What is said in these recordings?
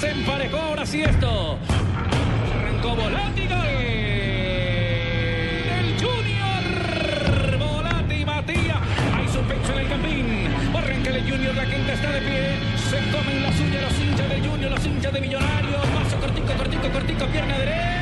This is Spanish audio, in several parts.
Se emparejó, ahora sí esto. Arrancó Volati, gol. El Junior. Volati Matías. Hay suspenso en el campín. Arranca el Junior, la gente está de pie. Se comen la suya los hinchas del Junior, los hinchas de Millonarios. Paso cortico, cortico, cortico, pierna derecha.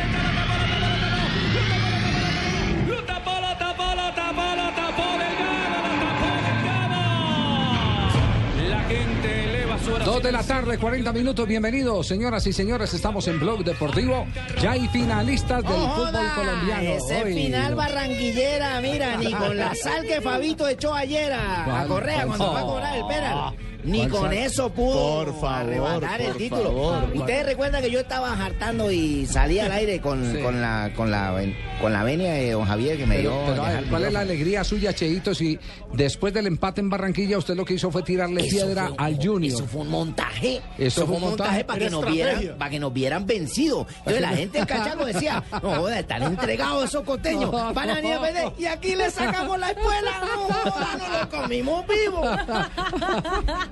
Dos de la tarde, 40 minutos. Bienvenidos, señoras y señores. Estamos en Blog Deportivo. Ya hay finalistas del fútbol joda, colombiano. Ese Hoy- final barranquillera, mira, ni con la sal que Fabito echó ayer a, a ¿Cuál, Correa cuando sal? fue a cobrar el penal. Ni ¿Cuál con eso pudo Por favor, arrebatar el por título. favor. Ustedes recuerdan que yo estaba hartando y salí al aire con, Sí. con la con la con la venia de don Javier que me Pero, dio. pero, ver, ¿cuál es la alegría suya, Cheito, si después del empate en Barranquilla usted lo que hizo fue tirarle Eso piedra fue al Junior? Eso fue un montaje. Eso fue un montaje, para, que nos vieran, para que nos vieran vencido. Entonces la gente en Cachaco decía, no joda, están entregados esos costeños, van a venir a perder. Y aquí le sacamos la escuela, no joda, no lo comimos vivo.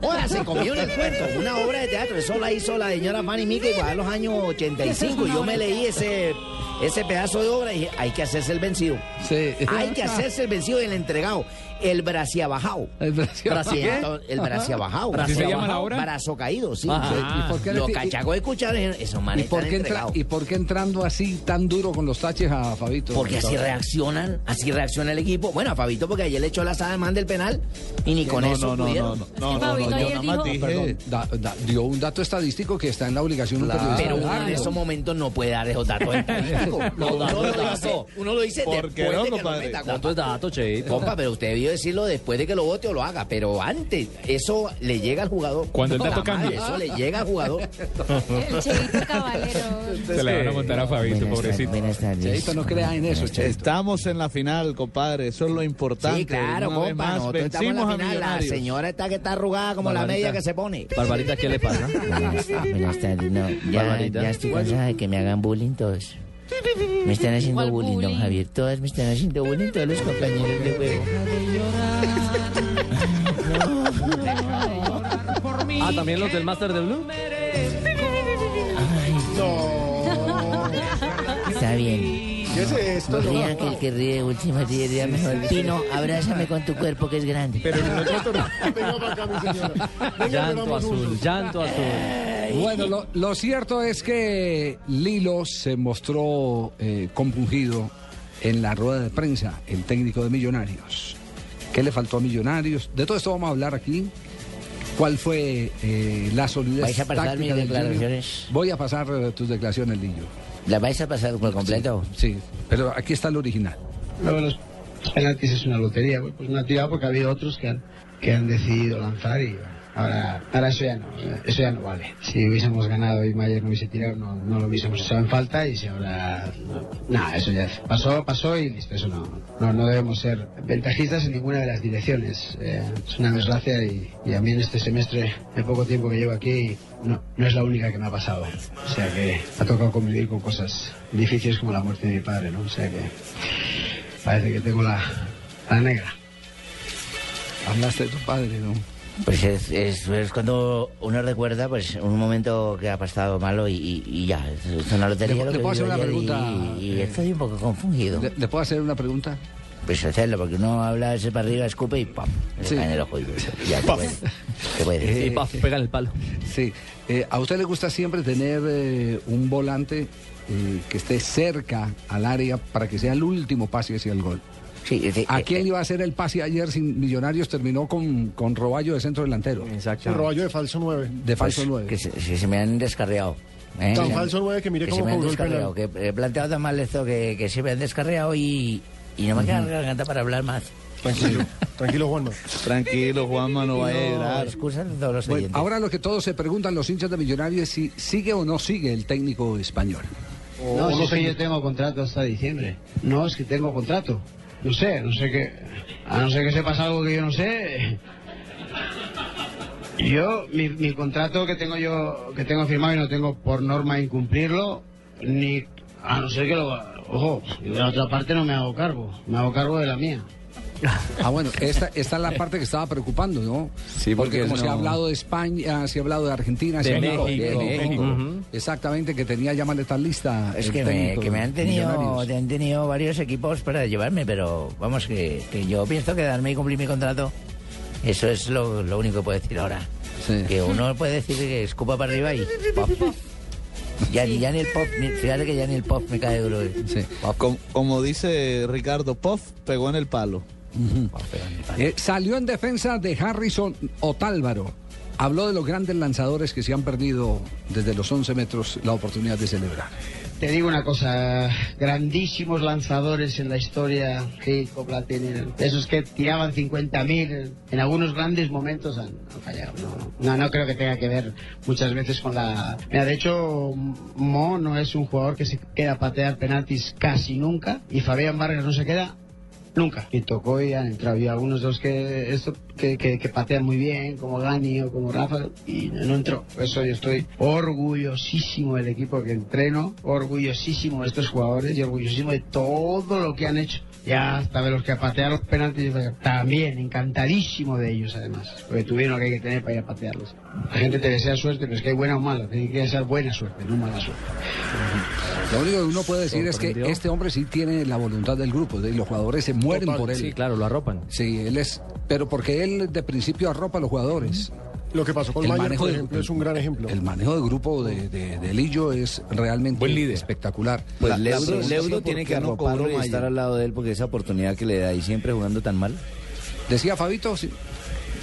Joda, se comió en el cuento, una obra de teatro. Eso la hizo la señora Fanny Mica igual a los años 85. Yo me leí ese, ese pedazo de obra y dije, hay que hacerse el vencido. Sí. Hay que hacerse el vencido y el entregado. El braciabajao. El Brasil- El brazo bajado. ¿Así se llama la obra? Brazo caído, sí. ¿Y por qué Los ti- cachacos escucharon esos ¿Y por, qué entra-. ¿Y por qué entrando así tan duro con los taches a Fabito? Porque así reaccionan, así reacciona el equipo. Bueno, a Fabito porque ayer le echó la man del penal y ni con no, eso no, no, pudieron. no, no, no, no, yo nada más dijo- dije. Perdón, da- da- dio un dato estadístico que está en la obligación de un periodista Pero de uno en esos momentos no puede dar esos datos estadísticos. No, uno, dato lo dice, dato. uno lo dice ¿Por después de que lo meta. Dato compa. es dato, che. Compa, pero usted debió decirlo después de que lo vote o lo haga, pero antes, eso le llega al jugador. Cuando el dato cambie. Eso le llega al jugador. El Cheito Caballero. Se la van a montar a Fabito, pobrecito. buenas tardes. Cheito, no crea en eso, Cheito. Estamos en la final, compadre. Eso es lo importante. Sí, claro, Una compa, más, nosotros estamos en la final. La señora está que está arrugada como la media que se pone. Barbarita, ¿qué le pasa? Buenas, buenas tardes. No, ya, ya estoy cansada de que me hagan bullying todos. Me están haciendo ¿Cuál bullying, don? Javier. Todas me están haciendo bullying, todos los compañeros de juego. Ah, también los del Master de Blue. Está bien. No rían que el que ríe último ríe mejor. Pino, abrázame con tu cuerpo que es grande. Llanto azul, llanto azul. Bueno, lo, lo cierto es que Lilo se mostró eh, compungido en la rueda de prensa, el técnico de Millonarios. ¿Qué le faltó a Millonarios? De todo esto vamos a hablar aquí. ¿Cuál fue eh, la solidez ¿Vais a pasar mis declaraciones? Voy a pasar eh, tus declaraciones, Lillo. ¿La vais a pasar por completo? Sí, pero aquí está el original. Luego los penaltis es una lotería, pues pues una tirada porque ha habido otros que han, que han decidido lanzar y bueno, ahora, ahora eso ya no, eso ya no vale. Si hubiésemos ganado y Mayer no hubiese tirado, no, no lo hubiésemos echado en falta y si ahora, no, nada, eso ya pasó, pasó y listo, eso no, no, no debemos ser ventajistas en ninguna de las direcciones. Eh, es una desgracia y, y a mí en este semestre, el poco tiempo que llevo aquí, no, no es la única que me ha pasado. O sea que ha tocado convivir con cosas difíciles como la muerte de mi padre, ¿no? O sea que parece que tengo la, la negra. Hablaste de tu padre, ¿no? Pues es, es, es cuando uno recuerda pues un momento que ha pasado malo y, y- y ya, es una lotería ¿Le- lo puedo hacer una pregunta? Y, y estoy un poco confundido. ¿Le, le puedo hacer una pregunta? Pues hacerlo, porque uno habla ese para arriba, escupe y ¡pam! Le Sí. cae en el ojo y ya, ¿qué puede, qué puede decir? Y paf, pega en el palo. Sí. Eh, ¿A usted le gusta siempre tener eh, un volante eh, que esté cerca al área para que sea el último pase hacia el gol? Sí, ¿A eh, quién eh, iba a hacer el pase ayer sin Millonarios? Terminó con, con Roballo de centro delantero, Exacto. Roballo de falso 9. de falso pues, 9. Que se, que se me han descarriado. ¿eh? Tan falso 9 que mire que cómo se me han cobró el descarriado, penal. que he planteado tan mal esto que, que se me han descarriado y, y no me queda la garganta para hablar más. Tranquilo, tranquilo, Juanma. Tranquilo, Juanma, no vaya a llorar. Todos los Bueno, oyentes. ahora lo que todos se preguntan los hinchas de Millonarios es si sigue o no sigue el técnico español. No, si es que yo tengo contrato hasta diciembre. No, es que tengo contrato. No sé, no sé qué. A no ser que sepas algo que yo no sé. Yo, mi, mi contrato que tengo yo, que tengo firmado y no tengo por norma incumplirlo, ni. A no ser que lo. Ojo, de la otra parte no me hago cargo. Me hago cargo de la mía. Ah, bueno, esta, esta es la parte que estaba preocupando, ¿no? Sí, porque como no- se ha hablado de España, se ha hablado de Argentina, se De ha hablado México. de México. Exactamente, que tenía ya maleta lista. Es que me, técnico que me han tenido, han tenido varios equipos para llevarme, pero vamos, que, que yo pienso quedarme y cumplir mi contrato. Eso es lo, lo único que puedo decir ahora. Sí. Que uno puede decir que escupa para arriba y pop. Ya, ni- ya ni el pop, ni- fíjate que ya ni el pop me cae duro. Sí. Com- como dice Ricardo, Puff pegó en el palo. Eh, salió en defensa de Harrison Otálvaro. Habló de los grandes lanzadores que se han perdido desde los 11 metros la oportunidad de celebrar. Te digo una cosa, grandísimos lanzadores en la historia, Gil, Platini, esos que tiraban 50.000, en algunos grandes momentos han, fallado. No, no, no creo que tenga que ver muchas veces con la... Mira, de hecho, Mo no es un jugador que se queda a patear penaltis casi nunca, y Fabián Vargas no se queda Nunca. Y tocó y han entrado. Y algunos de los que, esto, que, que, que patean muy bien, como Gani o como Rafa, y no, no entró. Por eso yo estoy orgullosísimo del equipo que entreno, orgullosísimo de estos jugadores y orgullosísimo de todo lo que han hecho. Ya hasta de los que patean los penaltis, también encantadísimo de ellos además, porque tuvieron lo que hay que tener para ir a patearlos. La gente te desea suerte, pero es que hay buena o mala, tiene que ser buena suerte, no mala suerte. Lo único que uno puede decir es que este hombre sí tiene la voluntad del grupo, de- los jugadores se mueren Total, por él. Sí, claro, lo arropan. Sí, él es, pero porque él de principio arropa a los jugadores. Lo que pasó con El Mayer, manejo por de- ejemplo, es un gran ejemplo. El manejo de grupo de, de, de Lillo es realmente Buen líder. espectacular. Pues La- Leudo, Leudo tiene que arroparlo y estar al lado de él porque esa oportunidad que le da y siempre jugando tan mal. Decía Fabito, sí,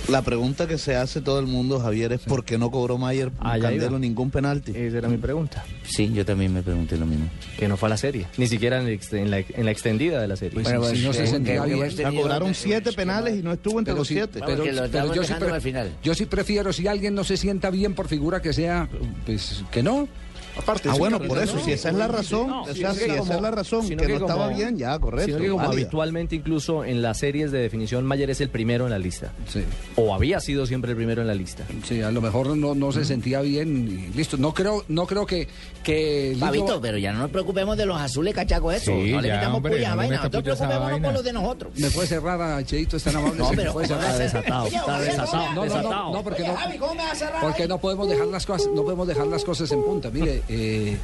La pregunta que se hace todo el mundo, Javier, es ¿por qué no cobró Mayer Ah, Candelo iba. ningún penalti? Esa era mi pregunta. Sí, yo también me pregunté lo mismo. Que no fue a la serie. Ni siquiera en, el ex- en la, en la extendida de la serie. pues, Bueno, pues, no se sentía bien. cobraron siete penales y no estuvo entre Pero los siete. Que lo estamos yo, sí al final. yo sí prefiero, si alguien no se sienta bien por figura que sea, pues que no. Aparte, Ah, bueno, por eso, ¿no? si esa es la razón, No, o sea, si esa como- es la razón, que, que no estaba como- bien, ya, correcto. Sino que como válida. habitualmente incluso en las series de definición Mayer es el primero en la lista. Sí, O había sido siempre el primero en la lista. sí, a lo mejor no, no se sentía bien y listo. No creo, no creo que, que Fabito, pero ya no nos preocupemos de los azules cachacos eso. Sí, no le ya, metamos hombre, puya a no vaina. Nosotros preocupémonos por los de nosotros. ¿Me puede cerrar a Cheito? ¿Es tan amable? No, ¿Sí me pero ser? desatado, está desatado, No, no, no, desatado. no, porque no, ¿cómo me vas a cerrar? porque no podemos dejar las cosas, no podemos dejar las cosas en punta. Mire, eh,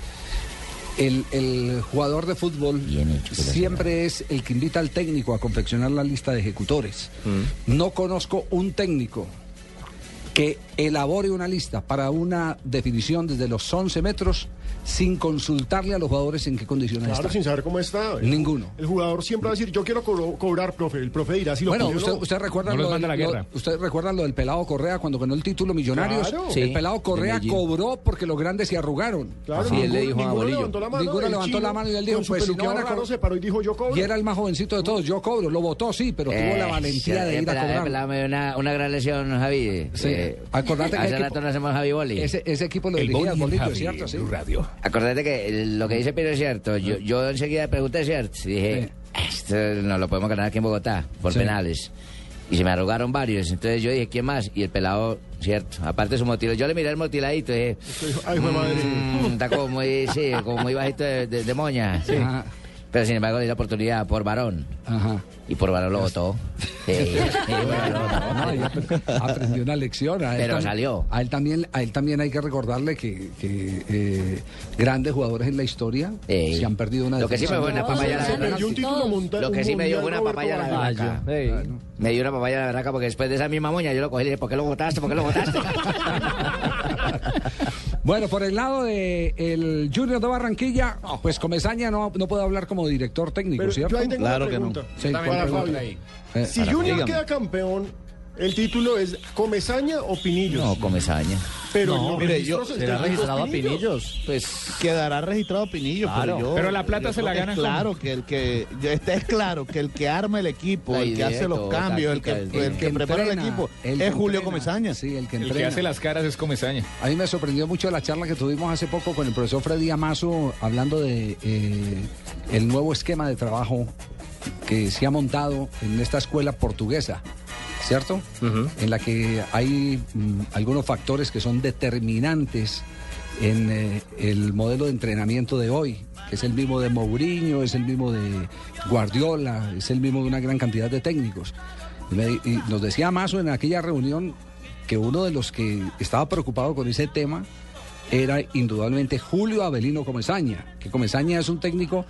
el, el jugador de fútbol hecho, siempre es el que invita al técnico a confeccionar la lista de ejecutores. No conozco un técnico que elabore una lista para una definición desde los 11 metros sin consultarle a los jugadores en qué condiciones Claro, están. sin saber cómo está. El- Ninguno. El jugador siempre va a decir, yo quiero cobrar, profe. El profe dirá si lo Bueno, usted, no. usted recuerda No lo, del- la lo- guerra. usted recuerda lo del pelado Correa cuando ganó el título Millonarios. Claro. El Sí, pelado Correa cobró porque los grandes se arrugaron. Claro, Sí, él le ninguno- dijo a ninguno levantó la mano. Ninguno levantó chino, la mano y él dijo, pues, si no raro se paró y dijo, yo cobro. Y era el más jovencito de todos. Yo cobro, lo votó, sí, pero tuvo la Eh, valentía de eh, ir a pela- eh, cobrar. una gran lesión, Javi. Sí. Eh, Acordate que hace rato no hacemos Javi Boli. Ese, ese equipo lo El dirigía Boli Bolillo, Javi, ¿cierto? Sí. Radio. Acordate que lo que dice Piro es cierto. Yo, yo enseguida pregunté, ¿cierto? Y dije, esto no lo podemos ganar aquí en Bogotá por Sí. penales. Y se me arrugaron varios. Entonces yo dije, ¿quién más? Y el pelado, cierto. Aparte de su motilo. Yo le miré el motiladito y dije, Ay, fue madre. "Mm, está como muy, sí, como muy bajito de, de- de moña. Ajá, Pero sin embargo di la oportunidad por varón. ajá. Y por varón lo votó. Sí, sí. No, aprendió una lección. A él Pero salió. A él también, a él también hay que recordarle que, que, eh, grandes jugadores en la historia se han perdido una Lo que sí me fue una papaya la berraca. Lo que sí me dio fue una papaya la berraca. Me dio una papaya la berraca porque después de esa misma moña yo lo cogí y le dije, ¿por qué lo votaste? ¿Por qué lo votaste? Bueno, por el lado de el Junior de Barranquilla, pues Comesaña no, no puede hablar como director técnico, Pero ¿cierto? yo ahí tengo Claro una que no. Eh, Si para- Junior dígame. queda campeón El título es Comezaña o Pinillos. No, Comezaña. Pero No, los mire, yo- ¿Será registrado a los Pinillos. Pinillos? Pues quedará registrado Pinillo, Claro. pero yo. Pero la plata yo se la que gana Claro que el que. ya está es claro que el que arma el equipo, La el que hace los cambios, el que, el que prepara el entrena, equipo, el es Julio entrena. Comesaña. Sí, el que El que entrena. hace las caras es Comesaña. A mí me sorprendió mucho la charla que tuvimos hace poco con el profesor Freddy Amazo hablando de eh, el nuevo esquema de trabajo que se ha montado en esta escuela portuguesa, ¿cierto? En la que hay mm, algunos factores que son determinantes en eh, el modelo de entrenamiento de hoy, que es el mismo de Mourinho, es el mismo de Guardiola, es el mismo de una gran cantidad de técnicos. Y me- y nos decía Amazo en aquella reunión que uno de los que estaba preocupado con ese tema era indudablemente Julio Avelino Comesaña, que Comesaña es un técnico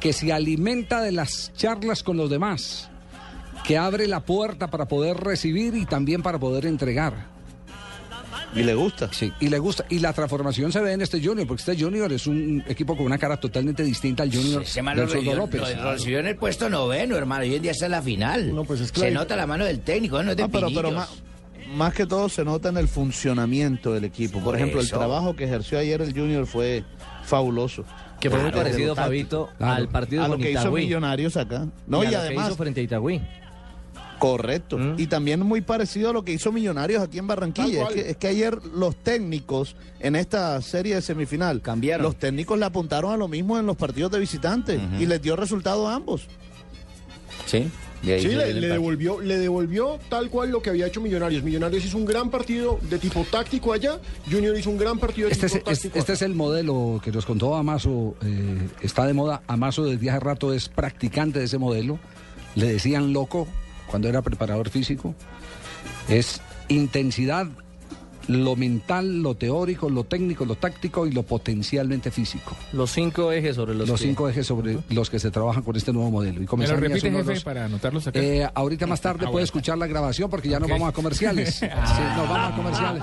que se alimenta de las charlas con los demás, que abre la puerta para poder recibir y también para poder entregar. Y le gusta. Sí, y le gusta. Y la transformación se ve en este Junior, porque este Junior es un equipo con una cara totalmente distinta al Junior Ese man lo del López. lo recibió en el puesto noveno, hermano. Hoy en día está en la final. No, pues es Se claro. nota la mano del técnico, no es de No, pero, pero más, más que todo se nota en el funcionamiento del equipo. Por, Por ejemplo, eso. el trabajo que ejerció ayer el Junior fue fabuloso. Que fue muy Claro, parecido, Fabito, táctico. al partido a lo con que hizo Itagüí. Millonarios acá. No, y, y, a lo que además, hizo frente a Itagüí. Correcto. Mm. Y también muy parecido a lo que hizo Millonarios aquí en Barranquilla. Es que, es que ayer los técnicos en esta serie de semifinal Cambiaron. Los técnicos le apuntaron a lo mismo en los partidos de visitantes y les dio resultado a ambos. Sí, de ahí Sí, le, devolvió, le devolvió tal cual lo que había hecho Millonarios. Millonarios hizo un gran partido de tipo táctico allá, Junior hizo un gran partido de Este es, tipo es- táctico este es el modelo que nos contó Amazo, eh, está de moda. Amazo desde hace rato es practicante de ese modelo. Le decían loco cuando era preparador físico. Es intensidad, lo mental, lo teórico, lo técnico, lo táctico y lo potencialmente físico. Los cinco ejes sobre los, Los, que- cinco ejes sobre los que se trabajan con este nuevo modelo. Y ¿Me lo Comesaña es repite, jefe, los- para anotarlos acá? Eh, ahorita más tarde Ah, puede escuchar la grabación porque ya nos Ok. vamos a comerciales. Sí, nos vamos a comerciales.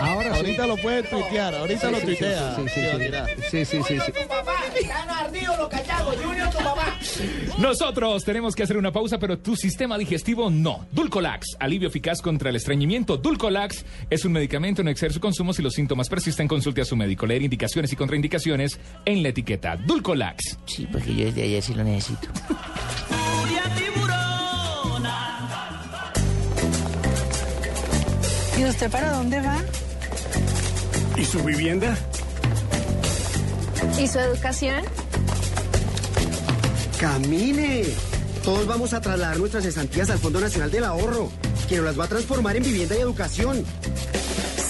Ahora sí. Ahorita lo puede tuitear, ahorita lo Sí, tuitea. sí, sí, sí, sí, sí, sí. Nosotros tenemos que hacer una pausa, pero tu sistema digestivo no. Dulcolax, alivio eficaz contra el estreñimiento. Dulcolax es un medicamento, no exceder su consumo si los síntomas persisten. Consulte a su médico. Leer indicaciones y contraindicaciones en la etiqueta. Dulcolax. Sí, porque yo desde ayer sí lo necesito. ¿Y usted para dónde va? ¿Y su vivienda? ¿Y su educación? ¡Camine! Todos vamos a trasladar nuestras cesantías al Fondo Nacional del Ahorro, que nos las va a transformar en vivienda y educación.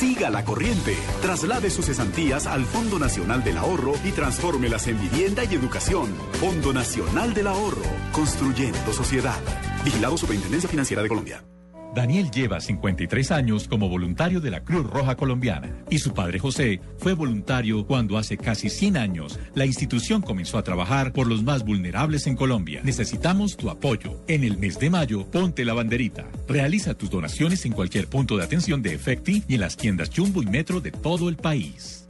Siga la corriente. Traslade sus cesantías al Fondo Nacional del Ahorro y transfórmelas en vivienda y educación. Fondo Nacional del Ahorro. Construyendo sociedad. Vigilado Superintendencia Financiera de Colombia. Daniel lleva 53 años como voluntario de la Cruz Roja Colombiana y su padre José fue voluntario cuando hace casi 100 años la institución comenzó a trabajar por los más vulnerables en Colombia. Necesitamos tu apoyo. En el mes de mayo, ponte la banderita. Realiza tus donaciones en cualquier punto de atención de Efecti y en las tiendas Jumbo y Metro de todo el país.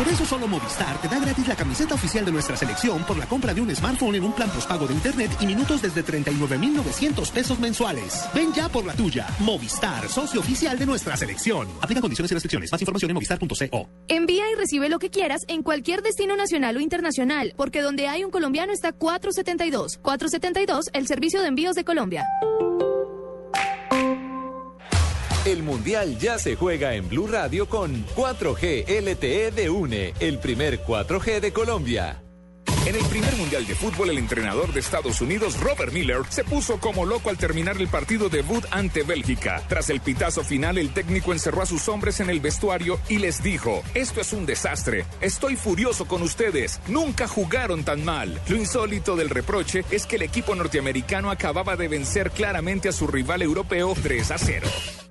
Por eso solo Movistar te da gratis la camiseta oficial de nuestra selección por la compra de un smartphone en un plan postpago de internet y minutos desde 39,900 pesos mensuales. Ven ya por la tuya. Movistar, socio oficial de nuestra selección. Aplica condiciones y restricciones. Más información en movistar.co. Envía y recibe lo que quieras en cualquier destino nacional o internacional, porque donde hay un colombiano está 472. 472, el servicio de envíos de Colombia. El Mundial ya se juega en Blue Radio con 4G LTE de UNE, el primer 4G de Colombia. En el primer mundial de fútbol, el entrenador de Estados Unidos, Robert Miller, se puso como loco al terminar el partido debut ante Bélgica. Tras el pitazo final, el técnico encerró a sus hombres en el vestuario y les dijo, esto es un desastre, estoy furioso con ustedes, nunca jugaron tan mal. Lo insólito del reproche es que el equipo norteamericano acababa de vencer claramente a su rival europeo 3 a 0.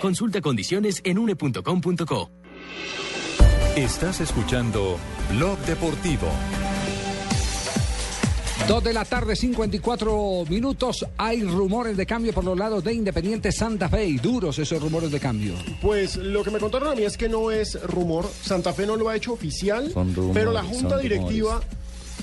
Consulta condiciones en une.com.co. Estás escuchando Blog Deportivo. Dos de la tarde, 54 minutos. Hay rumores de cambio por los lados de Independiente Santa Fe y duros esos rumores de cambio. Pues lo que me contaron a mí es que no es rumor. Santa Fe no lo ha hecho oficial, Son rumores, pero la junta son directiva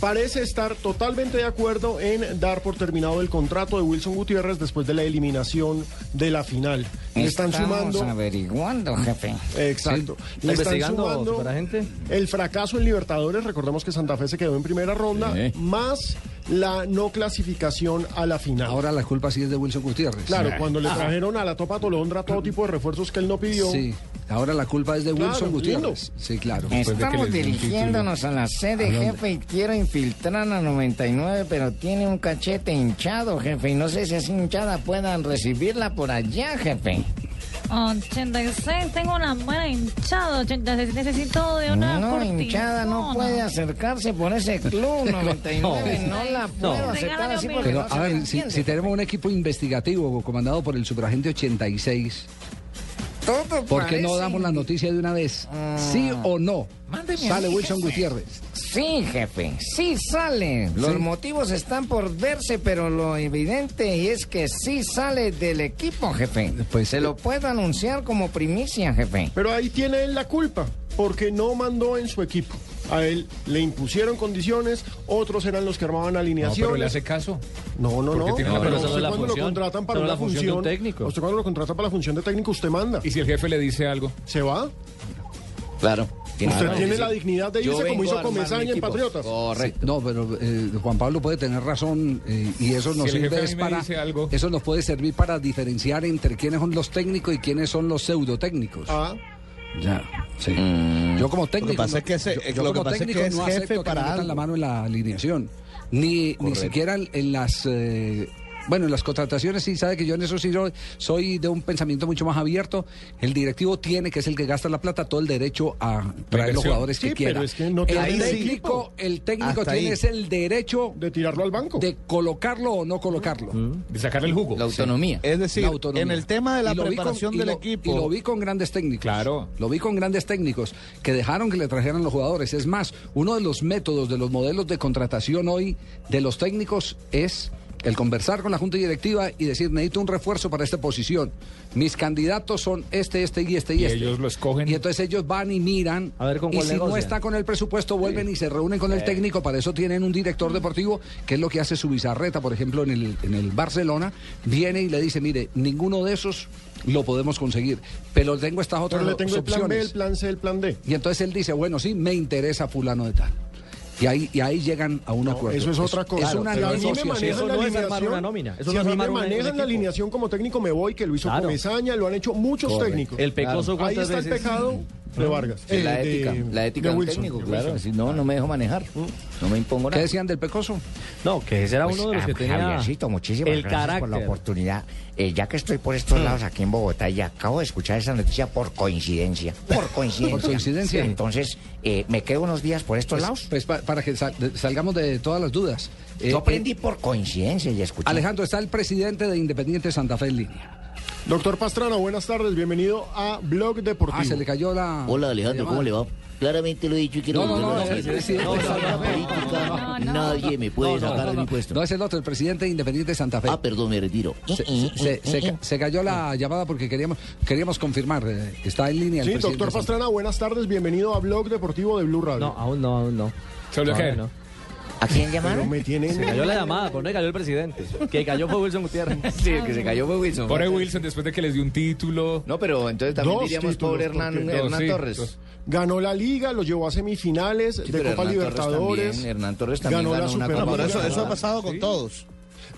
parece estar totalmente de acuerdo en dar por terminado el contrato de Wilson Gutiérrez después de la eliminación de la final. Le están Estamos sumando. averiguando, jefe. Exacto. ¿Está Le están investigando sumando para gente? el fracaso en Libertadores. Recordemos que Santa Fe se quedó en primera ronda, más la no clasificación a la final. Ahora la culpa sí es de Wilson Gutiérrez. Claro, cuando le trajeron a la Topa Tolondra todo tipo de refuerzos que él no pidió. Ahora la culpa es de Claro, Wilson lindo. Gutiérrez. Sí, claro. Estamos dirigiéndonos a la sede, jefe, y quiero infiltrar a 99, pero tiene un cachete hinchado, jefe, y no sé si así hinchada puedan recibirla por allá, jefe. 86, tengo una buena hinchada, 86, necesito de una No, cortisona. hinchada no puede acercarse por ese club 99, no, la puedo aceptar así porque Pero, no se a ver, si tenemos un equipo investigativo comandado por el superagente 86, Todo ¿por qué no damos la noticia de una vez? ¿Sí o no? Mándeme Sale mí, Wilson jefe. Gutiérrez. Sí, jefe, sí sale. Los Sí. motivos están por verse, pero lo evidente es que sí sale del equipo, jefe. Pues, Se lo puedo anunciar como primicia, jefe. Pero ahí tiene él la culpa, porque no mandó en su equipo. A él le impusieron condiciones, otros eran los que armaban alineaciones. No, pero le hace caso. No, no, Porque no. tiene No, una pero usted la cuando función, lo contratan para una la función de técnico. Usted cuando lo contratan para la función de técnico, usted manda. ¿Y si el jefe le dice algo? ¿Se va? Claro. Usted tiene la dignidad de irse como hizo Comesaña en. Patriotas. Correcto. No, pero eh, Juan Pablo puede tener razón eh, y eso nos Si sirve es para algo. eso nos puede servir para diferenciar entre quiénes son los técnicos y quiénes son los pseudotécnicos. Ah. Ya, sí. Yo como técnico, Mm. pasa no- es que ese- yo- yo lo que pasa es técnico que es no jefe acepto que para me metan la mano en la alineación, ni, ni siquiera en las eh, bueno, en las contrataciones sí sabe que yo en eso sí soy, soy de un pensamiento mucho más abierto. El directivo tiene, que es el que gasta la plata, todo el derecho a traer los jugadores Sí, que pero quiera. es que no tiene el el técnico, el técnico Hasta tiene ahí. es el derecho de tirarlo al banco, de colocarlo o no colocarlo. De sacarle el jugo. La autonomía. Es decir, La autonomía. en el tema de la con- preparación y del lo- equipo. Y lo vi con grandes técnicos. Claro. Lo vi con grandes técnicos que dejaron que le trajeran los jugadores. Es más, uno de los métodos, de los modelos de contratación hoy de los técnicos es el conversar con la junta directiva y decir, necesito un refuerzo para esta posición. Mis candidatos son este, este y este y, Y este. ellos lo escogen. Y entonces ellos van y miran. A ver con y cuál si no está con el presupuesto, vuelven y se reúnen con el técnico. Para eso tienen un director deportivo, que es lo que hace su bizarreta, por ejemplo, en el, en el Barcelona. Viene y le dice, mire, ninguno de esos lo podemos conseguir. Pero tengo estas otras Pero le tengo el plan B, opciones. el plan C, el plan D. Y entonces él dice, bueno, sí, me interesa fulano de tal. Y ahí, y ahí llegan a un acuerdo. Eso es otra cosa. Es una Pero a mí me negociación. manejan Eso la no es armar alineación. una nómina, eso si no a mí me manejan la alineación como técnico, me voy, que lo hizo Claro. Comesaña, lo han hecho muchos Correcto. técnicos. El Pecoso, Ahí ¿cuántas está el pecado de Vargas. La Eh, de- ética, la ética de de un Wilson. técnico, claro. Si no, no me dejo manejar. No me impongo ¿Qué nada. decían del Pecoso? No, que ese era Pues, uno de los que ah, tenía Javiercito, muchísimas el gracias carácter. por la oportunidad. Eh, ya que estoy por estos lados aquí en Bogotá y acabo de escuchar esa noticia por coincidencia. Por coincidencia. Por coincidencia. Sí, entonces, eh, me quedo unos días por estos Pues, lados. pues, pa- para que sal- salgamos de todas las dudas. Eh, Yo aprendí eh, por coincidencia y escuché. Alejandro, está el presidente de Independiente Santa Fe en línea. Doctor Pastrana, buenas tardes, bienvenido a Blog Deportivo. Ah, se le cayó la... Hola Alejandro, ¿cómo le va? Claramente lo he dicho y quiero No, no, no, es el. No, No, no, no, la no, política, no, no. nadie me puede No, no, sacar no, de no. mi puesto. No, es el otro, el presidente de Independiente Santa Fe. Ah, perdón, me retiro. Se, se- se- se- se cayó la llamada porque queríamos, queríamos confirmar. eh, está en línea el Sí, presidente doctor de. Pastrana, buenas tardes, bienvenido a Blog Deportivo de Blue Radio. No, aún no, aún no. ¿Se volvió a quién llamaron? me tienen... Se cayó la llamada, pero no cayó el presidente. Que cayó fue Wilson Gutiérrez. Sí, el que se cayó fue Wilson. Pobre Wilson, después de que les dio un título. No, pero entonces también Dos diríamos títulos, pobre Hernán, porque- Dos, Hernán sí, Torres. dos. Ganó la Liga, lo llevó a semifinales Sí, de Copa Hernán Torres Libertadores. también, Hernán Torres también ganó la ganó una Superliga. Copa pero eso, eso ha pasado con todos.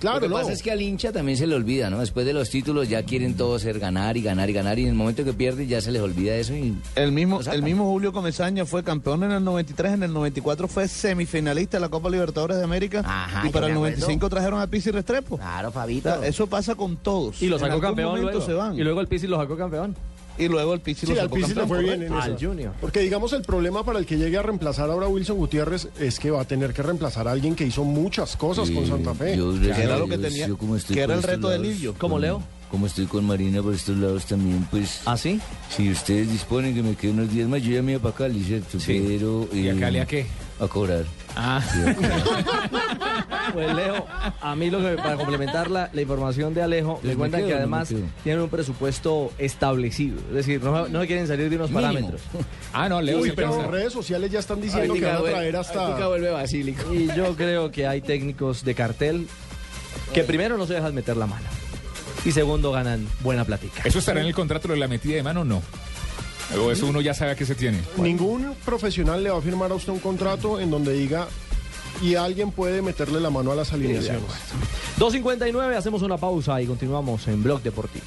Lo que pasa es que al hincha también se le olvida, ¿no? Después de los títulos ya quieren todos ser ganar y ganar y ganar y en el momento que pierde ya se les olvida eso y... El mismo, el mismo Julio Comesaña fue campeón en el 93, en el 94 fue semifinalista de la Copa Libertadores de América Ajá, y para el acuerdo. 95 trajeron a Pizzi Restrepo. Claro, O Fabito. sea, eso pasa con todos. Y lo En sacó algún campeón luego. se van. Y luego el Pizzi lo sacó campeón. Y luego el Pizzi Sí, lo al le campeón, fue bien eso. Al Junior. Porque digamos el problema para el que llegue a reemplazar ahora a Wilson Gutiérrez es que va a tener que reemplazar a alguien que hizo muchas cosas con Santa Fe. Yo, Que gracias era lo que Dios, tenía- que era el reto de lados, Lillo. ¿Cómo, con- Leo? Como estoy con Marina por estos lados también, pues... ¿Ah, sí? Si ustedes disponen que me queden unos días más, yo ya me iba para Cali, ¿cierto? Sí. Pero... ¿Y a eh, Cali a qué? A cobrar. Ah. Sí, a cobrar. Pues Leo, a mí lo que para complementar la, la información de Alejo, ¿Les le cuentan me que me además tienen un presupuesto establecido. Es decir, no, no quieren salir de unos Mínimo. parámetros. Ah, no, Leo Uy, pero redes sociales ya están diciendo que van a traer hasta... vuelve Basílico. Y yo creo que hay técnicos de cartel que primero no se dejan meter la mano. Y segundo ganan buena plática. ¿Eso estará en el contrato de la metida de mano o no? O eso uno ya sabe a qué se tiene. Ningún profesional le va a firmar a usted un contrato en donde diga y alguien puede meterle la mano a las alineaciones. 2.59, hacemos una pausa y continuamos en Blog Deportivo.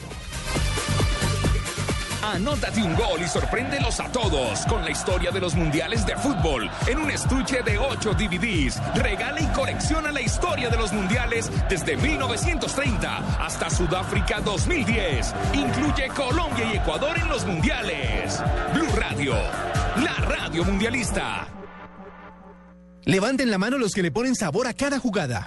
Anótate un gol y sorpréndelos a todos con la historia de los mundiales de fútbol en un estuche de 8 DVDs. Regala y colecciona la historia de los mundiales desde 1930 hasta Sudáfrica 2010. Incluye Colombia y Ecuador en los mundiales. Blue Radio, la radio mundialista. Levanten la mano los que le ponen sabor a cada jugada.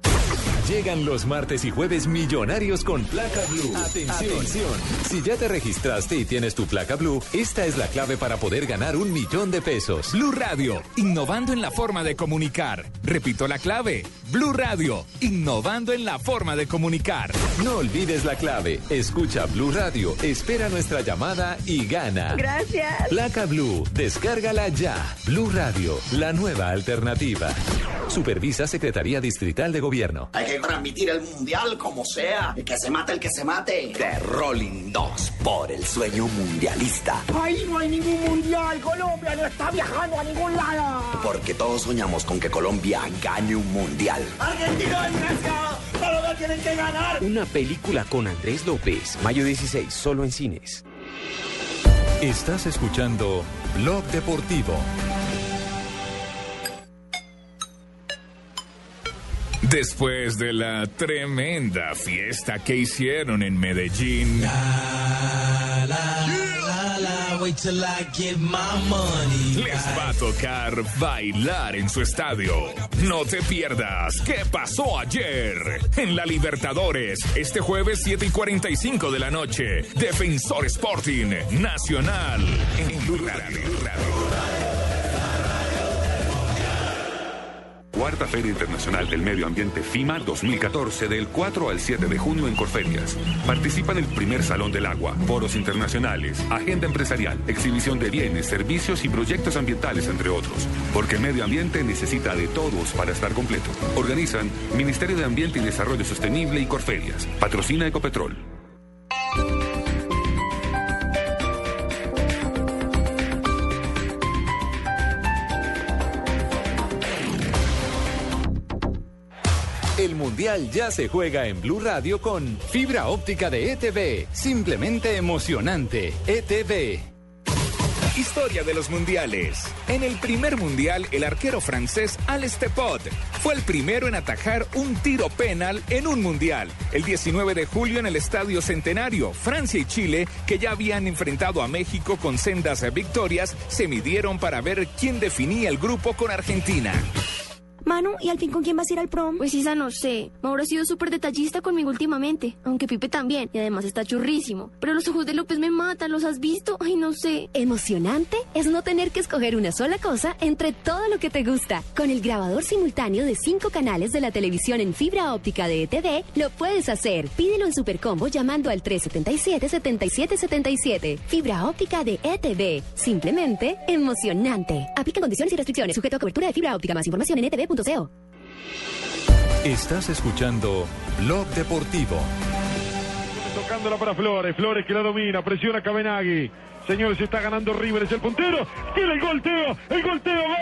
Llegan los martes y jueves millonarios con placa blue. Atención. Si ya te registraste y tienes tu placa blue, esta es la clave para poder ganar un millón de pesos. Blue Radio, innovando en la forma de comunicar. Repito la clave. Blue Radio, innovando en la forma de comunicar. No olvides la clave. Escucha Blue Radio, espera nuestra llamada y gana. Gracias. Placa Blue, descárgala ya. Blue Radio, la nueva alternativa. Supervisa Secretaría Distrital de Gobierno. Hay que transmitir el mundial como sea. Y que se mate el que se mate. The Rolling 2 por el sueño mundialista. Ahí no hay ningún mundial. Colombia no está viajando a ningún lado. Porque todos soñamos con que Colombia gane un mundial. Argentina y Grecia. Solo tienen que ganar. Una película con Andrés López, mayo 16, solo en cines. Estás escuchando Blog Deportivo. Después de la tremenda fiesta que hicieron en Medellín. Les va a tocar bailar en su estadio. No te pierdas qué pasó ayer en la Libertadores. Este jueves 7 y 45 de la noche. Defensor Sporting Nacional en Blue Radio. Cuarta Feria Internacional del Medio Ambiente FIMA 2014 del 4 al 7 de junio en Corferias. Participa en el primer Salón del Agua, foros internacionales, agenda empresarial, exhibición de bienes, servicios y proyectos ambientales, entre otros. Porque el medio ambiente necesita de todos para estar completo. Organizan Ministerio de Ambiente y Desarrollo Sostenible y Corferias. Patrocina Ecopetrol. Mundial ya se juega en Blue Radio con fibra óptica de ETV. Simplemente emocionante. ETV. Historia de los mundiales. En el primer mundial, el arquero francés Alex Tepot fue el primero en atajar un tiro penal en un mundial. El 19 de julio en el Estadio Centenario, Francia y Chile, que ya habían enfrentado a México con sendas victorias, se midieron para ver quién definía el grupo con Argentina. Manu, ¿y al fin con quién vas a ir al prom? Pues Isa, no sé. Mauro ha sido súper detallista conmigo últimamente, aunque Pipe también, y además está churrísimo. Pero los ojos de López me matan, ¿los has visto? Ay, no sé. Emocionante es no tener que escoger una sola cosa entre todo lo que te gusta. Con el grabador simultáneo de cinco canales de la televisión en fibra óptica de ETV, lo puedes hacer. Pídelo en Supercombo llamando al 377-7777. Fibra óptica de ETV. Simplemente emocionante. Aplica condiciones y restricciones. Sujeto a cobertura de fibra óptica. Más información en Estás escuchando Blog Deportivo. Tocándola para Flores, Flores que la domina, presiona Cabenagui. Señores, se está ganando River, es el puntero. Tiene el gol, Teo, el gol, Teo, gol.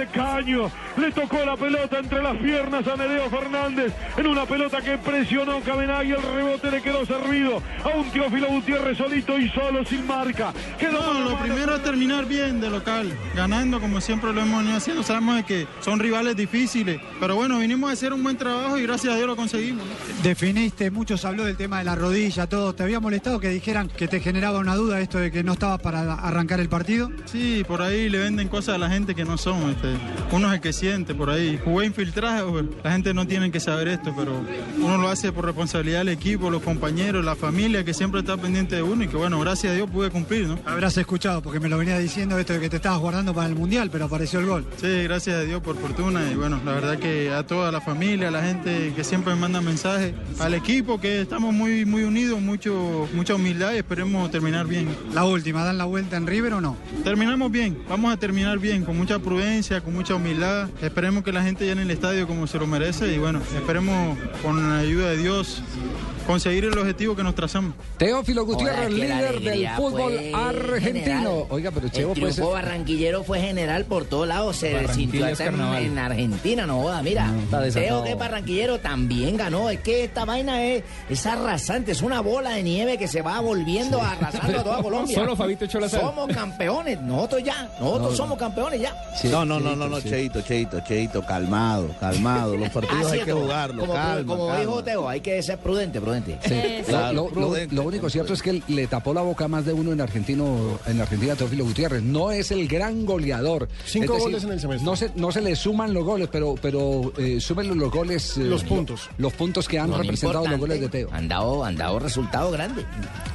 De Caño. Le tocó la pelota entre las piernas a Nereo Fernández en una pelota que presionó Cabenagui. El rebote le quedó servido a un Teófilo Gutiérrez solito y solo sin marca. Quedó No, lo primero es terminar bien de local, ganando como siempre lo hemos venido haciendo. Sabemos de que son rivales difíciles, pero bueno, vinimos a hacer un buen trabajo y gracias a Dios lo conseguimos. Definiste, muchos habló del tema de la rodilla, todo. ¿Te había molestado que dijeran que te generaba una duda esto de que no estabas para arrancar el partido? Sí, por ahí le venden cosas a la gente que no son. Este. Uno es el que siente por ahí. Jugué infiltrado, la gente no tiene que saber esto, pero uno lo hace por responsabilidad del equipo, los compañeros, la familia que siempre está pendiente de uno y que bueno, gracias a Dios pude cumplir, ¿no? Habrás escuchado, porque me lo venía diciendo esto de que te estabas guardando para el Mundial, pero apareció el gol. Sí, gracias a Dios por fortuna y bueno, la verdad que a toda la familia, a la gente que siempre me manda mensajes, al equipo que estamos muy muy unidos, mucho mucha humildad y esperemos terminar bien. La última, ¿dan la vuelta en River o no? Terminamos bien, vamos a terminar bien, con mucha prudencia, con mucha humildad. Esperemos que la gente llene el estadio como se lo merece y bueno, esperemos con la ayuda de Dios conseguir el objetivo que nos trazamos. Teófilo Gutiérrez, líder del fútbol argentino. general. Oiga, pero Chevo, el pues. barranquillero fue general por todos lados. Se sintió hasta en, en Argentina, no joda, mira. desatado. Teo que es barranquillero también ganó. Es que esta vaina es, es arrasante, es una bola de nieve que se va volviendo arrasando a toda Colombia. Solo Fabito echó la sal. Somos campeones, nosotros ya, nosotros No. somos campeones ya. no, no, no, no, no, Cheito, Cheito, Cheito, calmado, calmado. Los partidos Ah, hay que jugarlos, Como, calma, como calma. dijo Teo, hay que ser prudente, prudente. Sí. Claro, lo, lo- prudente, lo único cierto es que le tapó la boca a más de uno en argentino en Argentina a Teófilo Gutiérrez. No es el gran goleador. Cinco Es goles en el semestre. No se, no se le suman los goles, pero, pero eh, súmenle los goles. eh, Los lo- puntos. Los puntos que han No, representado los goles de Teo. Han dado, han dado resultado grande.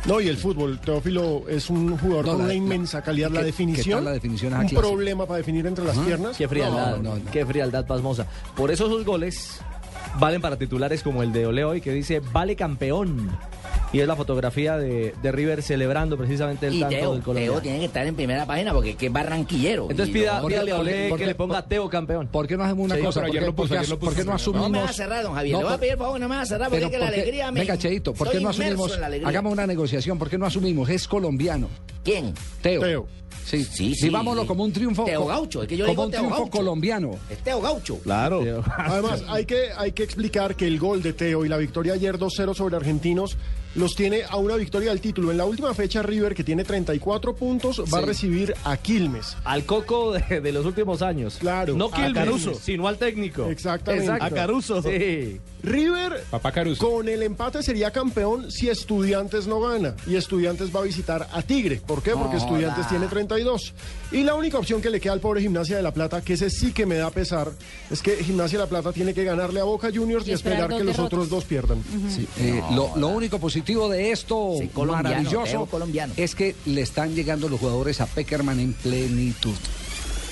No, y el fútbol. Teófilo es un jugador No, con la- una inmensa calidad. La ¿qué- definición. la definición a un clase? problema para definir entre las piernas. Qué frialdad, No, no, no. qué frialdad pasmosa. Por eso esos goles valen para titulares como el de Ole hoy que dice vale campeón. Y es la fotografía de, de River celebrando precisamente el Y tanto Teo, del Teo colombiano. tiene que estar en primera página porque es barranquillero. Entonces pida, no- pídale a que le ponga Teo campeón. ¿Por qué no hacemos una Sí, cosa? pero ¿Por ayer qué, lo puso, por qué ayer lo por qué puso. no No asumimos? No me va a cerrar, don Javier. No, Le voy a pedir por favor, no me va a cerrar porque es que la ¿por qué- alegría me. Venga, Cheito, ¿por qué no asumimos? Hagamos una negociación. ¿Por qué no asumimos? Es colombiano. ¿Quién? Teo. Teo. Sí, Sí, sí. Vivámoslo como un triunfo. Teo Gaucho, es que yo como digo un Teo triunfo Gaucho. colombiano. Es Teo Gaucho. Claro. Además, hay que, hay que explicar que el gol de Teo y la victoria ayer 2-0 sobre Argentinos los tiene a una victoria del título. En la última fecha, River, que tiene 34 puntos, va a recibir a Quilmes. Al coco de, de los últimos años. Claro. No A Quilmes, Caruso. sino al técnico. Exactamente. Exacto. A Caruso. Sí. River Papá Caruso. con el empate sería campeón si Estudiantes no gana. Y Estudiantes va a visitar a Tigre. ¿Por qué? Porque Estudiantes tiene 32. Y la única opción que le queda al pobre Gimnasia de La Plata, que ese sí que me da pesar, es que Gimnasia de La Plata tiene que ganarle a Boca Juniors y, Y esperar que los otros dos pierdan. Sí, eh, lo, lo único positivo de esto, Sí, colombiano, maravilloso, colombiano. es que le están llegando los jugadores a Peckerman en plenitud.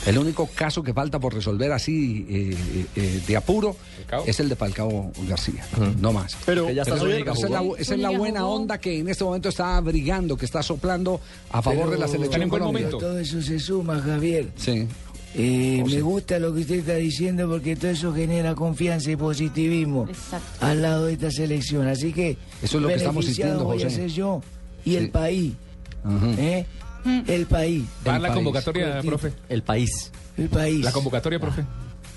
El único caso que falta por resolver así eh, eh, eh, de apuro ¿Falcao? es el de Falcao García, no más. Pero, Que ya está Esa es la, jugó. esa es la Zúñiga buena jugó. onda que en este momento está abrigando, que está soplando a favor de la selección en buen Colombia. momento. Todo eso se suma, Javier. Sí. Eh, me gusta lo que usted está diciendo porque todo eso genera confianza y positivismo al lado de esta selección. Así que Eso es lo que estamos sintiendo, voy a José. ser yo y Sí. el país. ¿eh? El país. ¿Va El la país. convocatoria, Cortito. profe? El país. El país. La convocatoria, profe.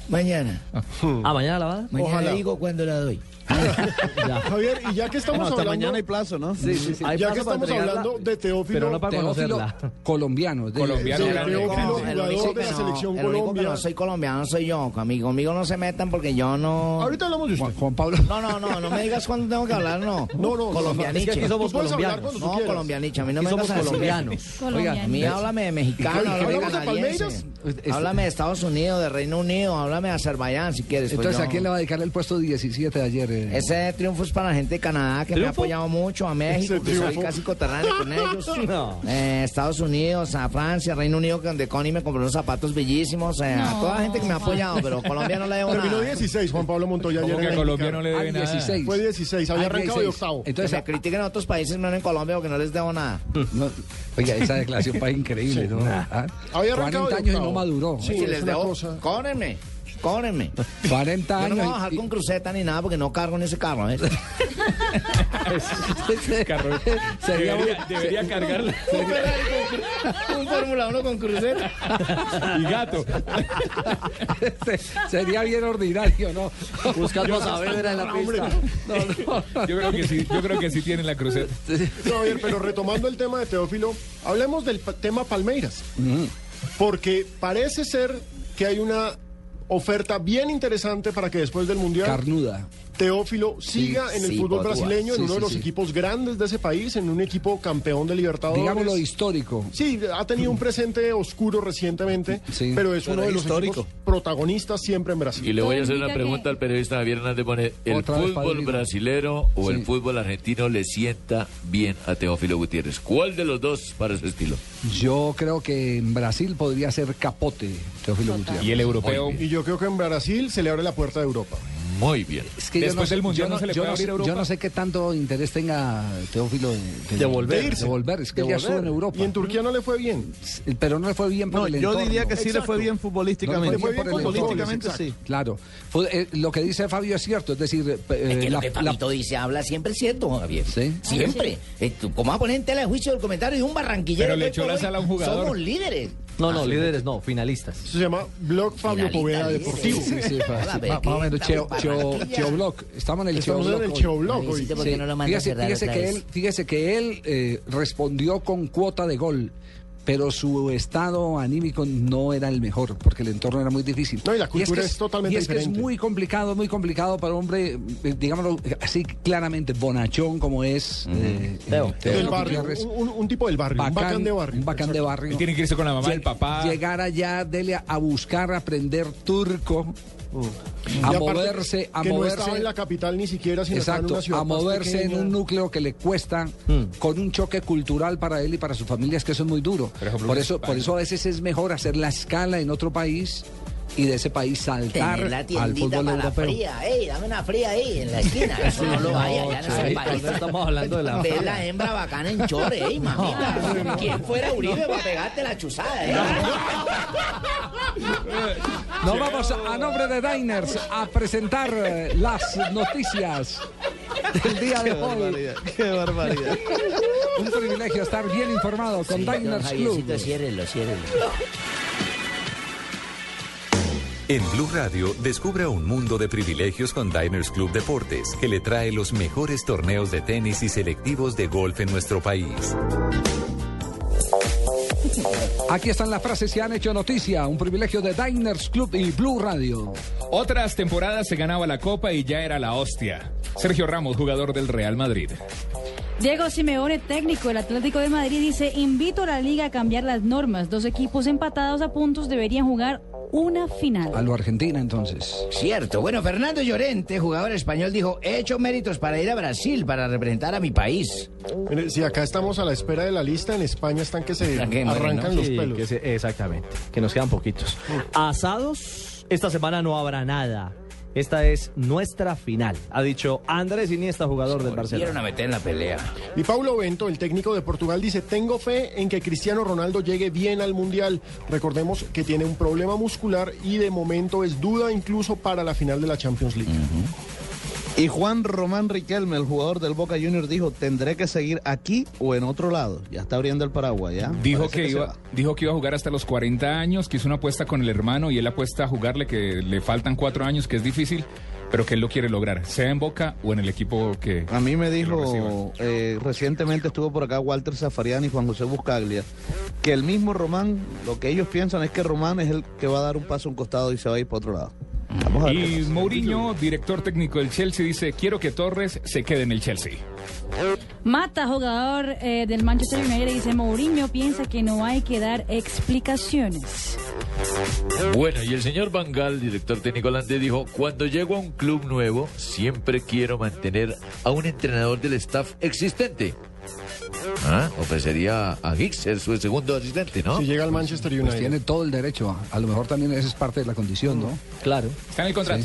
Mañana. Ah, mañana la va. Mañana Ojalá. digo cuando la doy. Javier, y ya que estamos Bueno, hasta hablando... mañana hay plazo, ¿no? Sí, sí, sí. Hay Ya que estamos hablando de Teófilo, Pero no para Teófilo conocerla. colombiano. de- Colombiano de grande, Teófilo, grande. el único jugador de la no- selección el único que Colombia. no soy colombiano soy yo. Conmigo, conmigo no se metan porque yo no. Ahorita hablamos de usted. Juan, Juan Pablo. No, no, no, no me digas cuándo tengo que hablar, no. No, no, Colombianiche. Es que somos colombianos. tú No, colombianiche, a mí no me somos colombianos. Oiga, A mí háblame de mexicano, ¿Y háblame de hablamos de canadiense. Palmeiras? Háblame de Estados Unidos, de Reino Unido, háblame de Azerbaiyán si quieres. pues Entonces, yo- ¿a quién le va a dedicar el puesto 17 de ayer? Ese triunfo es para la gente de Canadá que me ha apoyado mucho, a México, que soy casi coterráneo con ellos. No. Eh, Estados Unidos, a Francia, Reino Unido, donde Connie me compró unos zapatos bellísimos. eh, A toda la gente que me ha apoyado, pero Colombia no le debo Terminó nada. 16 Juan Pablo Montoya ayer que a Colombia no le debe nada. 16. Fue 16, había arrancado de 16. octavo. Entonces, que me critiquen en otros países, no en Colombia, porque no les debo nada. no, oiga, esa declaración fue increíble, ¿no? Ah, Había arrancado 40 de años y no maduró. Sí, si es les debo, cosa. Cóbrenme, cóbrenme. 40 Yo no años. me voy a bajar y- con cruceta ni nada porque no cargo en ese carro. ¿eh? Carro- Sería debería, muy- debería cargarla. Un Fórmula 1 con cruceta. Y gato. Sería bien ordinario, ¿no? Buscando Saavedra en la pista. No, no. Yo creo que sí, yo creo que sí tienen la cruceta. No, Javier, pero retomando el tema de Teófilo, hablemos del tema Palmeiras. Porque parece ser que hay una oferta bien interesante para que después del Mundial Carnuda. Teófilo siga en el sí, fútbol brasileño, en Sí, uno de los sí. equipos grandes de ese país, en un equipo campeón de Libertadores. Digámoslo histórico. Sí, ha tenido un presente oscuro recientemente, Sí. pero es Pero uno de los histórico. equipos protagonistas siempre en Brasil. Y le voy a hacer una que- pregunta al periodista Javier Hernández Bonet. ¿El Otra fútbol brasilero o Sí. el fútbol argentino le sienta bien a Teófilo Gutiérrez? ¿Cuál de los dos para su estilo? Yo creo que en Brasil podría ser capote Teófilo Gutiérrez. Y el europeo. Y yo creo que en Brasil se le abre la puerta de Europa. Muy bien. Es que yo Después del Mundial yo no se le puede abrir sé- Europa. Yo no sé qué tanto interés tenga Teófilo de, de- De volver. de irse. De volver. Es que ya estuvo en Europa. Y en Turquía no le fue bien. Pero no le fue bien por No, el yo entorno. diría que sí le fue bien No le futbolísticamente. fue bien futbolísticamente sí. Claro. Fue- eh, lo que dice Fabio es cierto. Es decir, eh, Es que la- lo que la- Fabito dice habla siempre es cierto, Javier. ¿Sí? Siempre. Eh, tú, ¿Cómo vas a poner en tela de juicio el comentario de un barranquillero? Pero le que hoy echó por la hoy sala a un jugador. Somos líderes. No, no, líderes no, finalistas. Eso se llama Blog Fabio Poveda. Deportivo. Sí, sí, Más o menos, ¿qué Cheo, Block. Estamos en el Cheo Estamos Block. en el. Cheo él, fíjese que él eh, respondió con cuota de gol, pero su estado anímico no era el mejor, porque el entorno era muy difícil. No, y la cultura que es totalmente Y es que es diferente. muy complicado, muy complicado para un hombre, eh, digámoslo así claramente, bonachón como es eh, Teo. Teo Del barrio, un, tipo del barrio, un bacán de barrio. Un bacán de barrio. Tiene que irse con la mamá, el papá. Llegar allá, Delia, a buscar aprender turco. Y A moverse, a que no estaba moverse. en la capital ni siquiera, sino estaba en Exacto, una ciudad a moverse en un núcleo que le cuesta, con un choque cultural para él y para su familia, es que eso es muy duro. Por ejemplo, Por en eso, por eso a veces es mejor hacer la escala en otro país y de ese país saltar Tener la al fútbol para la europeo. fría. Ey, dame una fría ahí en la esquina. Eso no lo hay allá en países. no estamos hablando de la- Ve la hembra bacana en chore, ey, mamita. ¿Quién fuera Uribe para pegarte la chuzada? eh? Nos vamos a, nombre de Diners a presentar eh, las noticias del día de Qué hoy. barbaridad, qué barbaridad. Un privilegio estar bien informado con Don Diners Javiercito, Club. ciérrelo, ciérrelo. En Blue Radio, descubra un mundo de privilegios con Diners Club Deportes, que le trae los mejores torneos de tenis y selectivos de golf en nuestro país. Aquí están las frases que han hecho noticia. Un privilegio de Diners Club y Blue Radio. Otras temporadas se ganaba la copa y ya era la hostia. Sergio Ramos, jugador del Real Madrid. Diego Simeone, técnico del Atlético de Madrid, dice, invito a la liga a cambiar las normas. Dos equipos empatados a puntos deberían jugar una final. A lo Argentina, entonces. Cierto. Bueno, Fernando Llorente, jugador español, dijo, he hecho méritos para ir a Brasil, para representar a mi país. Mire, si acá estamos a la espera de la lista, en España están que se arrancan ¿no? los Sí, pelos. que se- exactamente, que nos quedan poquitos. Asados, esta semana no habrá nada. Esta es nuestra final, ha dicho Andrés Iniesta, jugador del Barcelona. a meter en la pelea. Y Paulo Bento, el técnico de Portugal, dice, tengo fe en que Cristiano Ronaldo llegue bien al Mundial. Recordemos que tiene un problema muscular y de momento es duda incluso para la final de la Champions League. Y Juan Román Riquelme, el jugador del Boca Juniors, dijo, tendré que seguir aquí o en otro lado. Ya está abriendo el paraguas, ¿ya? Dijo que, iba, dijo que iba a jugar hasta los 40 años, que hizo una apuesta con el hermano y él apuesta a jugarle que le faltan cuatro años, que es difícil, pero que él lo quiere lograr, sea en Boca o en el equipo que... A mí me dijo, eh, recientemente estuvo por acá Walter Zafarian y Juan José Buscaglia, que el mismo Román, lo que ellos piensan es que Román es el que va a dar un paso a un costado y se va a ir para otro lado. Vamos a ver qué Y. Mourinho, director técnico del Chelsea, dice, quiero que Torres se quede en el Chelsea. Mata, jugador eh, del Manchester United, dice Mourinho piensa que no hay que dar explicaciones. Bueno, y el señor Bangal, director técnico holandés, dijo, cuando llego a un club nuevo, siempre quiero mantener a un entrenador del staff existente. Ah, ofrecería a Hicks ser su segundo asistente, ¿no? Si llega al Manchester United. Pues tiene todo el derecho. A, a lo mejor también esa es parte de la condición, ¿no? Claro. Está en el contrato.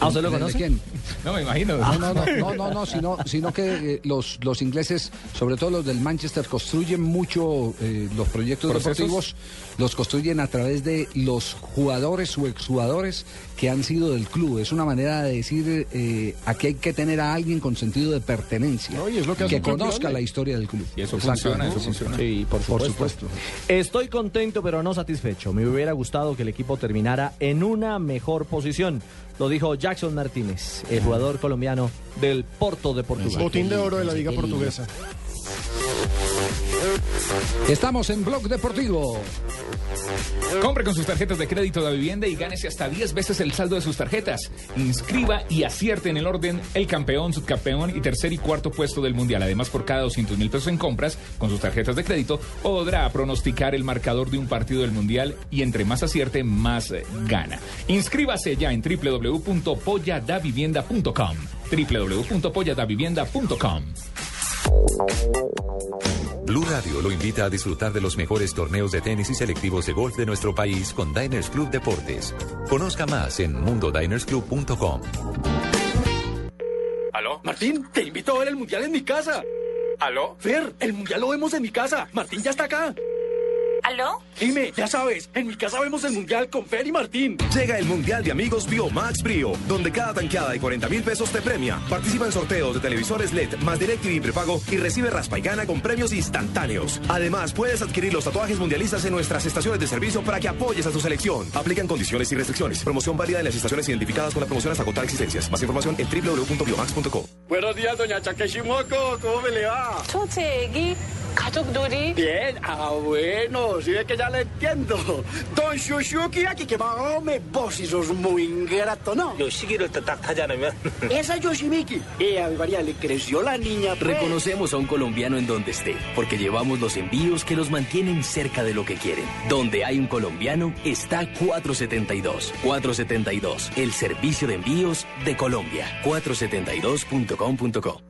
¿Ah, usted lo ¿de- de conoce? quién? No, me imagino. No, no, no, no, no, no, sino, sino que eh, los, los ingleses, sobre todo los del Manchester, construyen mucho eh, los proyectos ¿Procesos? deportivos, los construyen a través de los jugadores o exjugadores que han sido del club. Es una manera de decir, eh, aquí hay que tener a alguien con sentido de pertenencia, No, y es lo que conozca la historia del club. Y eso Exacto. funciona, eso funciona. Sí, por supuesto. Estoy contento pero no satisfecho. Me hubiera gustado que el equipo terminara en una mejor posición. Lo dijo Jackson Martínez, el jugador colombiano del Porto de Portugal. Botín de oro de la Liga Portuguesa. Estamos en Blog Deportivo. Compre con sus tarjetas de crédito de vivienda y gánese hasta 10 veces el saldo de sus tarjetas. Inscriba y acierte en el orden el campeón, subcampeón y tercer y cuarto puesto del mundial. Además, por cada 200 mil pesos en compras con sus tarjetas de crédito, podrá pronosticar el marcador de un partido del mundial y entre más acierte, más eh, gana. Inscríbase ya en www.polladavivienda.com www.polladavivienda.com Blue Radio lo invita a disfrutar de los mejores torneos de tenis y selectivos de golf de nuestro país con Diners Club Deportes. Conozca más en mundodinersclub.com. ¿Aló? Martín, te invito a ver el mundial en mi casa. ¿Aló? Fer, el mundial lo vemos en mi casa. Martín ya está acá. ¿Aló? Dime, ya sabes, en mi casa vemos el mundial con Fer y Martín. Llega el Mundial de Amigos Biomax Brio, donde cada tanqueada de 40 mil pesos te premia. Participa en sorteos de televisores LED más DirecTV prepago y recibe raspa y gana con premios instantáneos. Además, puedes adquirir los tatuajes mundialistas en nuestras estaciones de servicio para que apoyes a tu selección. Aplican condiciones y restricciones. Promoción válida en las estaciones identificadas con la promoción hasta agotar existencias. Más información en www.biomax.co. Buenos días, doña Takeshimoto. ¿Cómo me le va? 초 Duri. Bien, ah bueno, sí es que ya le entiendo. Don Shushuki aquí que me vos y sos muy ingrato, ¿no? Yo sí quiero estar Esa Yoshimiki. Y a María le creció la niña. Pues. Reconocemos a un colombiano en donde esté, porque llevamos los envíos que los mantienen cerca de lo que quieren. Donde hay un colombiano está 472. 472, el servicio de envíos de Colombia. 472.com.co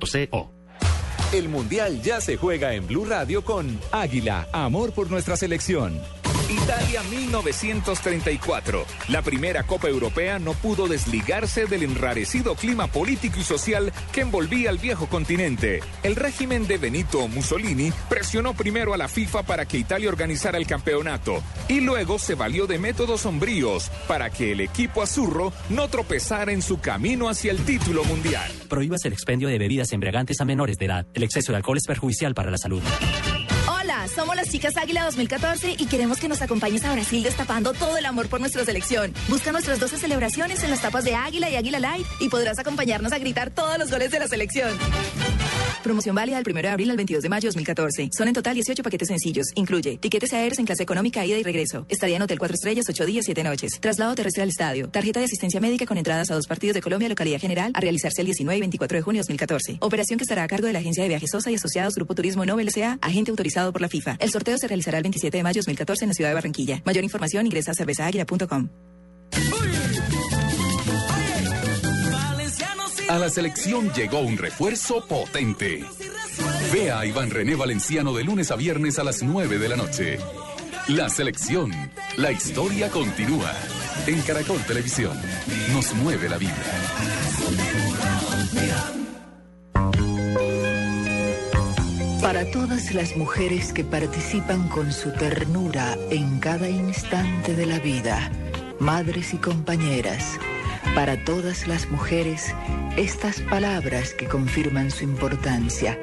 El Mundial ya se juega en Blue Radio con Águila, amor por nuestra selección. Italia 1934. La primera Copa Europea no pudo desligarse del enrarecido clima político y social que envolvía al viejo continente. El régimen de Benito Mussolini presionó primero a la FIFA para que Italia organizara el campeonato y luego se valió de métodos sombríos para que el equipo azurro no tropezara en su camino hacia el título mundial. Prohíbas el expendio de bebidas embriagantes a menores de edad. El exceso de alcohol es perjudicial para la salud. Somos las chicas Águila 2014 y queremos que nos acompañes a Brasil destapando todo el amor por nuestra selección. Busca nuestras 12 celebraciones en las tapas de Águila y Águila Live y podrás acompañarnos a gritar todos los goles de la selección. Promoción válida del 1 de abril al 22 de mayo 2014. Son en total 18 paquetes sencillos. Incluye tiquetes aéreos en clase económica, ida y regreso. Estadía en Hotel 4 Estrellas, 8 días, 7 noches. Traslado terrestre al estadio. Tarjeta de asistencia médica con entradas a dos partidos de Colombia, localidad general, a realizarse el 19 y 24 de junio 2014. Operación que estará a cargo de la Agencia de Viajes Sosa y Asociados Grupo Turismo Nobel S.A., agente autorizado por la FIFA. El sorteo se realizará el 27 de mayo 2014 en la ciudad de Barranquilla. Mayor información ingresa a cervezaaguila.com. A la selección llegó un refuerzo potente. Vea a Iván René Valenciano de lunes a viernes a las 9 de la noche. La selección. La historia continúa. En Caracol Televisión. Nos mueve la vida. Para todas las mujeres que participan con su ternura en cada instante de la vida, madres y compañeras, para todas las mujeres, estas palabras que confirman su importancia.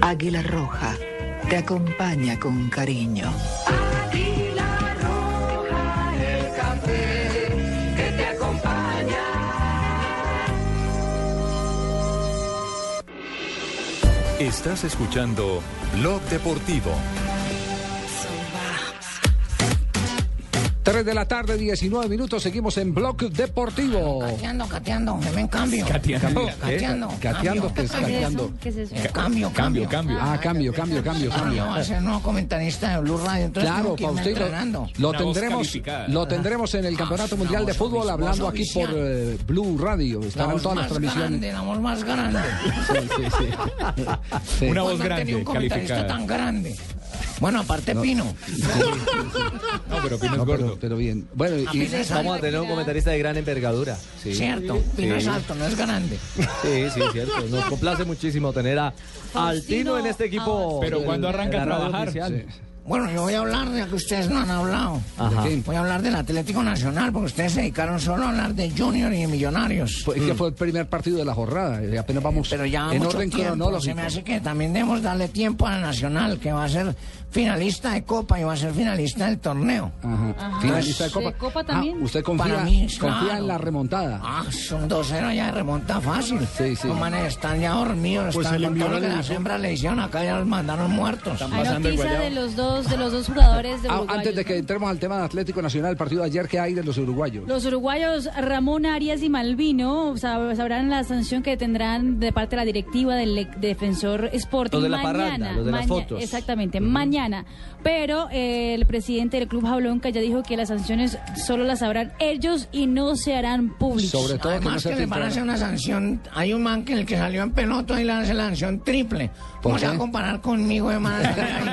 Águila Roja te acompaña con cariño. Águila roja, el café que te acompaña. Estás escuchando Blog Deportivo. 3 de la tarde, 19 minutos, seguimos en Blog Deportivo. Cateando, cateando, me ven cambio. Cateando. Cateando. Cateando, ¿qué es cateando? ¿Qué es eso? Eh, Cambio, cambio. Ah, cambio, cambio, cambio, cambio. voy a ser nuevo comentarista de Blue Radio, entonces Claro, que para usted lo, lo tendremos, lo tendremos en el Campeonato Mundial de Fútbol hablando aquí por eh, Blue Radio. Estarán todas las transmisiones. grande, la voz más grande. Sí, sí, sí. Sí. Una voz grande, un comentarista tan grande. Bueno, aparte Pino. No, pero Pino No, es gordo. pero, pero bien. Bueno, A y, Vamos a tener un comentarista de gran envergadura. Sí. Cierto, Pino es alto, no es grande. Sí, sí, cierto. Nos complace muchísimo tener a Altino en este equipo. Pero del- ¿cuándo arranca de a trabajar? Bueno, yo voy a hablar, ya que ustedes no han hablado. Ajá. Voy a hablar del Atlético Nacional, porque ustedes se dedicaron solo a hablar de Junior y de Millonarios. fue, que fue el primer partido de la jornada. y apenas vamos Pero ya en mucho orden tiempo. cronológico. Se me hace que también debemos darle tiempo a la Nacional, que va a ser finalista de Copa y va a ser finalista del torneo. Ajá. Finalista de Copa. ¿De Copa también? Ah, ¿Usted confía, Para mí, confía claro. en la remontada? Ah, son 2-0 ya de remonta fácil. Sí, sí. Los manes están ya dormidos, Pues están con todo lo que las hembras le hicieron acá, ya los mandaron muertos. Hay noticia de los dos, de los dos jugadores de Ah, Uruguay. antes de que entremos al tema de Atlético Nacional, el partido de ayer que hay de los uruguayos. Los uruguayos Ramón Arias y Malvino sab- sabrán la sanción que tendrán de parte de la directiva del defensor Sporting Los de la mañana. parranda, los de las fotos. Exactamente, mañana. Pero eh, el presidente del club Jablonca ya dijo que las sanciones solo las sabrán ellos y no se harán públicas. Sobre todo que no Además se que le van a filtrara. hacer una sanción. Hay un man que el que salió en pelota y le hace la sanción triple. ¿Cómo ¿Por se va a comparar conmigo, hermano?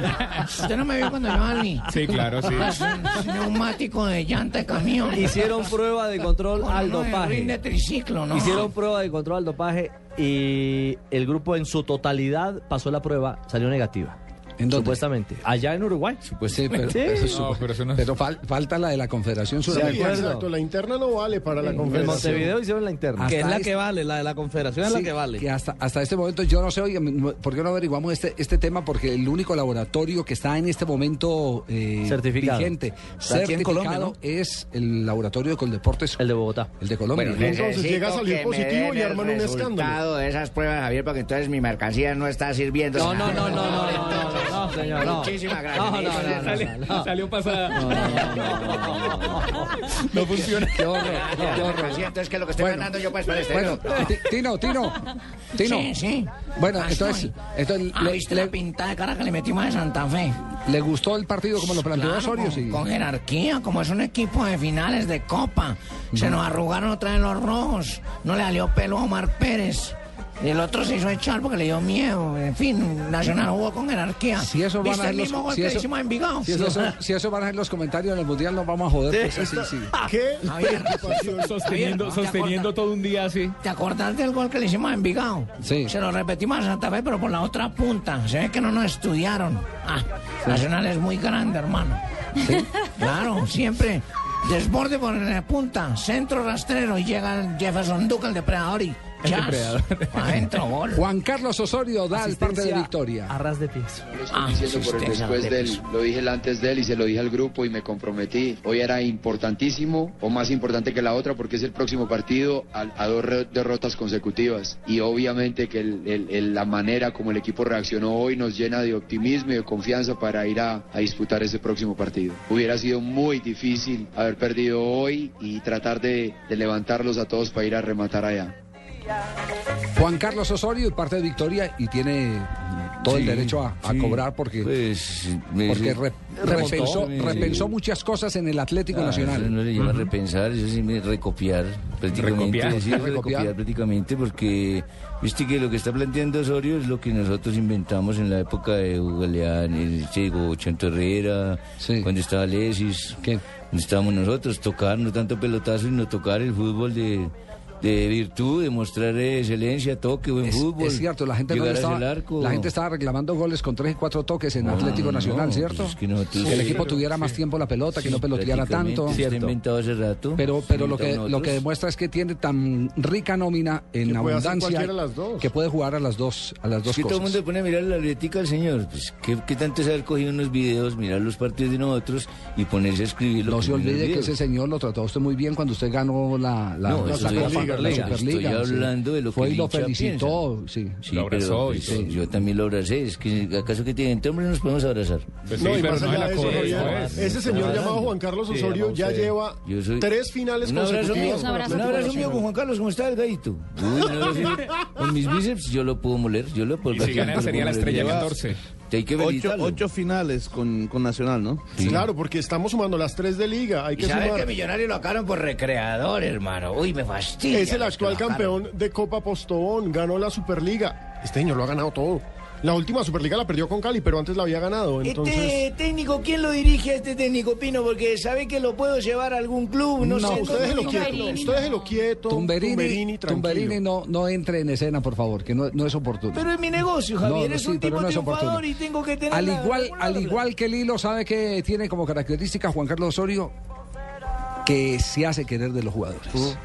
Usted no me vio cuando yo salí. Sí, claro, sí. Es un neumático de llanta de camión. Hicieron prueba de control Con al dopaje. de triciclo, ¿no? Hicieron prueba de control al dopaje y el grupo en su totalidad pasó la prueba, salió negativa. ¿En dónde? Supuestamente. Allá en Uruguay. Sí, pero, Sí. pero eso- No, pero eso no- pero fal- falta la de la Confederación Sí, Sudamericana. exacto, la interna no vale para la En confederación. Montevideo hicieron la interna. Hasta Que es la este- que vale, la de la confederación es Sí, la que vale. que hasta, hasta este momento yo no sé, oiga, ¿por qué no averiguamos este, este tema? Porque el único laboratorio que está en este momento eh, Certificado. vigente, aquí en certificado, Colombia, ¿no? es el laboratorio de Coldeportes, El de Bogotá. el de Colombia. Bueno, entonces llega a salir positivo y arman un escándalo. de esas pruebas, Javier, porque entonces mi mercancía no está sirviendo. No, no, no, no, no, no, no, no, señor, no. Muchísimas gracias. No, no, no, Salió, no, no. salió pasada. No funciona. Qué horror, qué horror. ¿qué es lo que estoy Bueno, ganando yo pues para este? Bueno, Ti- Tino, Tino, Tino. Sí, sí. Bueno, entonces, entonces Ah, le, ¿viste le- la pintada de cara que le metimos de Santa Fe? le gustó el partido como lo planteó Claro, Osorio, con, sí. con jerarquía, como es un equipo de finales de Copa. Se nos arrugaron otra vez los rojos. No le salió pelo a Omar Pérez. Y el otro se hizo echar porque le dio miedo. En fin, Nacional jugó con jerarquía. Si eso van ¿Viste a el ser mismo los, gol si que eso, si eso, si eso van a ser los comentarios en el mundial, nos vamos a joder. pues, sí, sí. ¿Qué? Javier. Sosteniendo, Javier, ¿no te sosteniendo todo un día así. ¿Te acordás del gol que le hicimos a Envigado? Sí. Se lo repetimos a Santa Fe, pero por la otra punta. Se ve que no nos estudiaron. Ah, Nacional es muy grande, hermano. Claro, siempre. Desborde por la punta, centro rastrero y llega el Jefferson Duque, el depredador, y. Adentro, gol. Juan Carlos Osorio da el parte de victoria. A ras de pies. Ah, diciendo por el después de de él, piso. lo dije el antes de él y se lo dije al grupo y me comprometí. Hoy era importantísimo o más importante que la otra porque es el próximo partido a, a dos derrotas consecutivas y obviamente que el- el- el- la manera como el equipo reaccionó hoy nos llena de optimismo y de confianza para ir a, a disputar ese próximo partido. Hubiera sido muy difícil haber perdido hoy y tratar de, de levantarlos a todos para ir a rematar allá. Juan Carlos Osorio y parte de victoria y tiene todo el derecho a, a sí. cobrar porque, Pues, me- porque re- remontó, repensó, me- repensó muchas cosas en el Atlético Ah, Nacional. Eso no le llama repensar, eso sí me recopiar prácticamente. Recopiar. sí, Recopiar. recopiar prácticamente porque viste que lo que está planteando Osorio es lo que nosotros inventamos en la época de Hugo Galeán, el Chego, Chanto Herrera, cuando estaba Lesis, estábamos nosotros, tocar no tanto pelotazo, sino tocar el fútbol de, de virtud, de mostrar excelencia, toque, buen Es, fútbol. es cierto, la gente, no estaba, arco. la gente estaba reclamando goles con tres y cuatro toques en No, Atlético Nacional, no, ¿cierto? pues es que nosotros- el equipo tuviera más tiempo la pelota, que no peloteara tanto. Está inventado hace rato. Pero, pero lo, que, lo que demuestra es que tiene tan rica nómina en Que abundancia cualquiera de las dos. que puede jugar a las dos, a las Es dos que todo el mundo pone a mirar la libretica al señor. Pues, ¿qué, qué tanto es haber cogido unos videos, mirar los partidos de nosotros y ponerse a escribir lo No que se olvide que ese señor lo trató a usted muy bien cuando usted ganó la, la, No, la Copa- estoy- la estoy Superliga, sí. hablando de lo que Fue el y lo felicitó, sí. Sí, pero, pues, yo también lo abracé. Es que acaso que tienen entre hombres nos podemos abrazar. no, y más allá de eso, ese señor llamado Juan Carlos Osorio ya lleva Yo soy- tres finales Un abrazo mío, consecutivas. un abrazo, Atlético mío con Juan Carlos, ¿cómo está el gallito? Uy, no, sí, con mis bíceps yo lo puedo moler, yo lo puedo Y si gana lo sería la estrella Lleva- 14. Hay que Ocho, finales con, con Nacional, ¿no? Claro, porque estamos sumando las tres de liga. Hay que sabes sumar. que Millonario lo sacaron por recreador, hermano. Uy, me fastidia. Es el actual campeón de Copa Postobón, ganó la Superliga. Este año lo ha ganado todo. La última Superliga la perdió con Cali, pero antes la había ganado. Entonces, Este técnico, ¿quién lo dirige a este técnico Pino? Porque sabe que lo puedo llevar a algún club, no, no, sé. usted déjelo quieto. Usted déjelo quieto. Tumberini, Tumberini. Tumberini no, no entre en escena, por favor, que no, no es oportuno. Pero es mi negocio, Javier. No, es sí, un tipo no es triunfador oportuno. y tengo que tener Al la- igual, alguna al igual que Lilo sabe que tiene como característica Juan Carlos Osorio que se hace querer de los jugadores.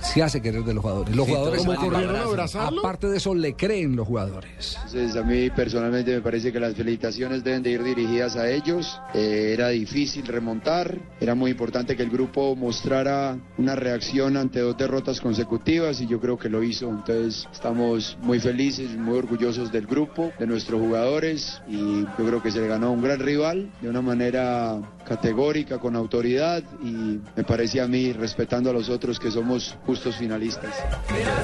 Se hace querer de los jugadores. Los Sí, jugadores, corrieron a abrazarlo. aparte de eso, le creen los jugadores. Entonces, a mí personalmente me parece que las felicitaciones deben de ir dirigidas a ellos. Eh, era difícil remontar, era muy importante que el grupo mostrara una reacción ante dos derrotas consecutivas y yo creo que lo hizo. Entonces, estamos muy felices, muy orgullosos del grupo, de nuestros jugadores y yo creo que se le ganó a un gran rival de una manera categórica, con autoridad y me parece a mí, respetando a los otros, que somos justos finalistas.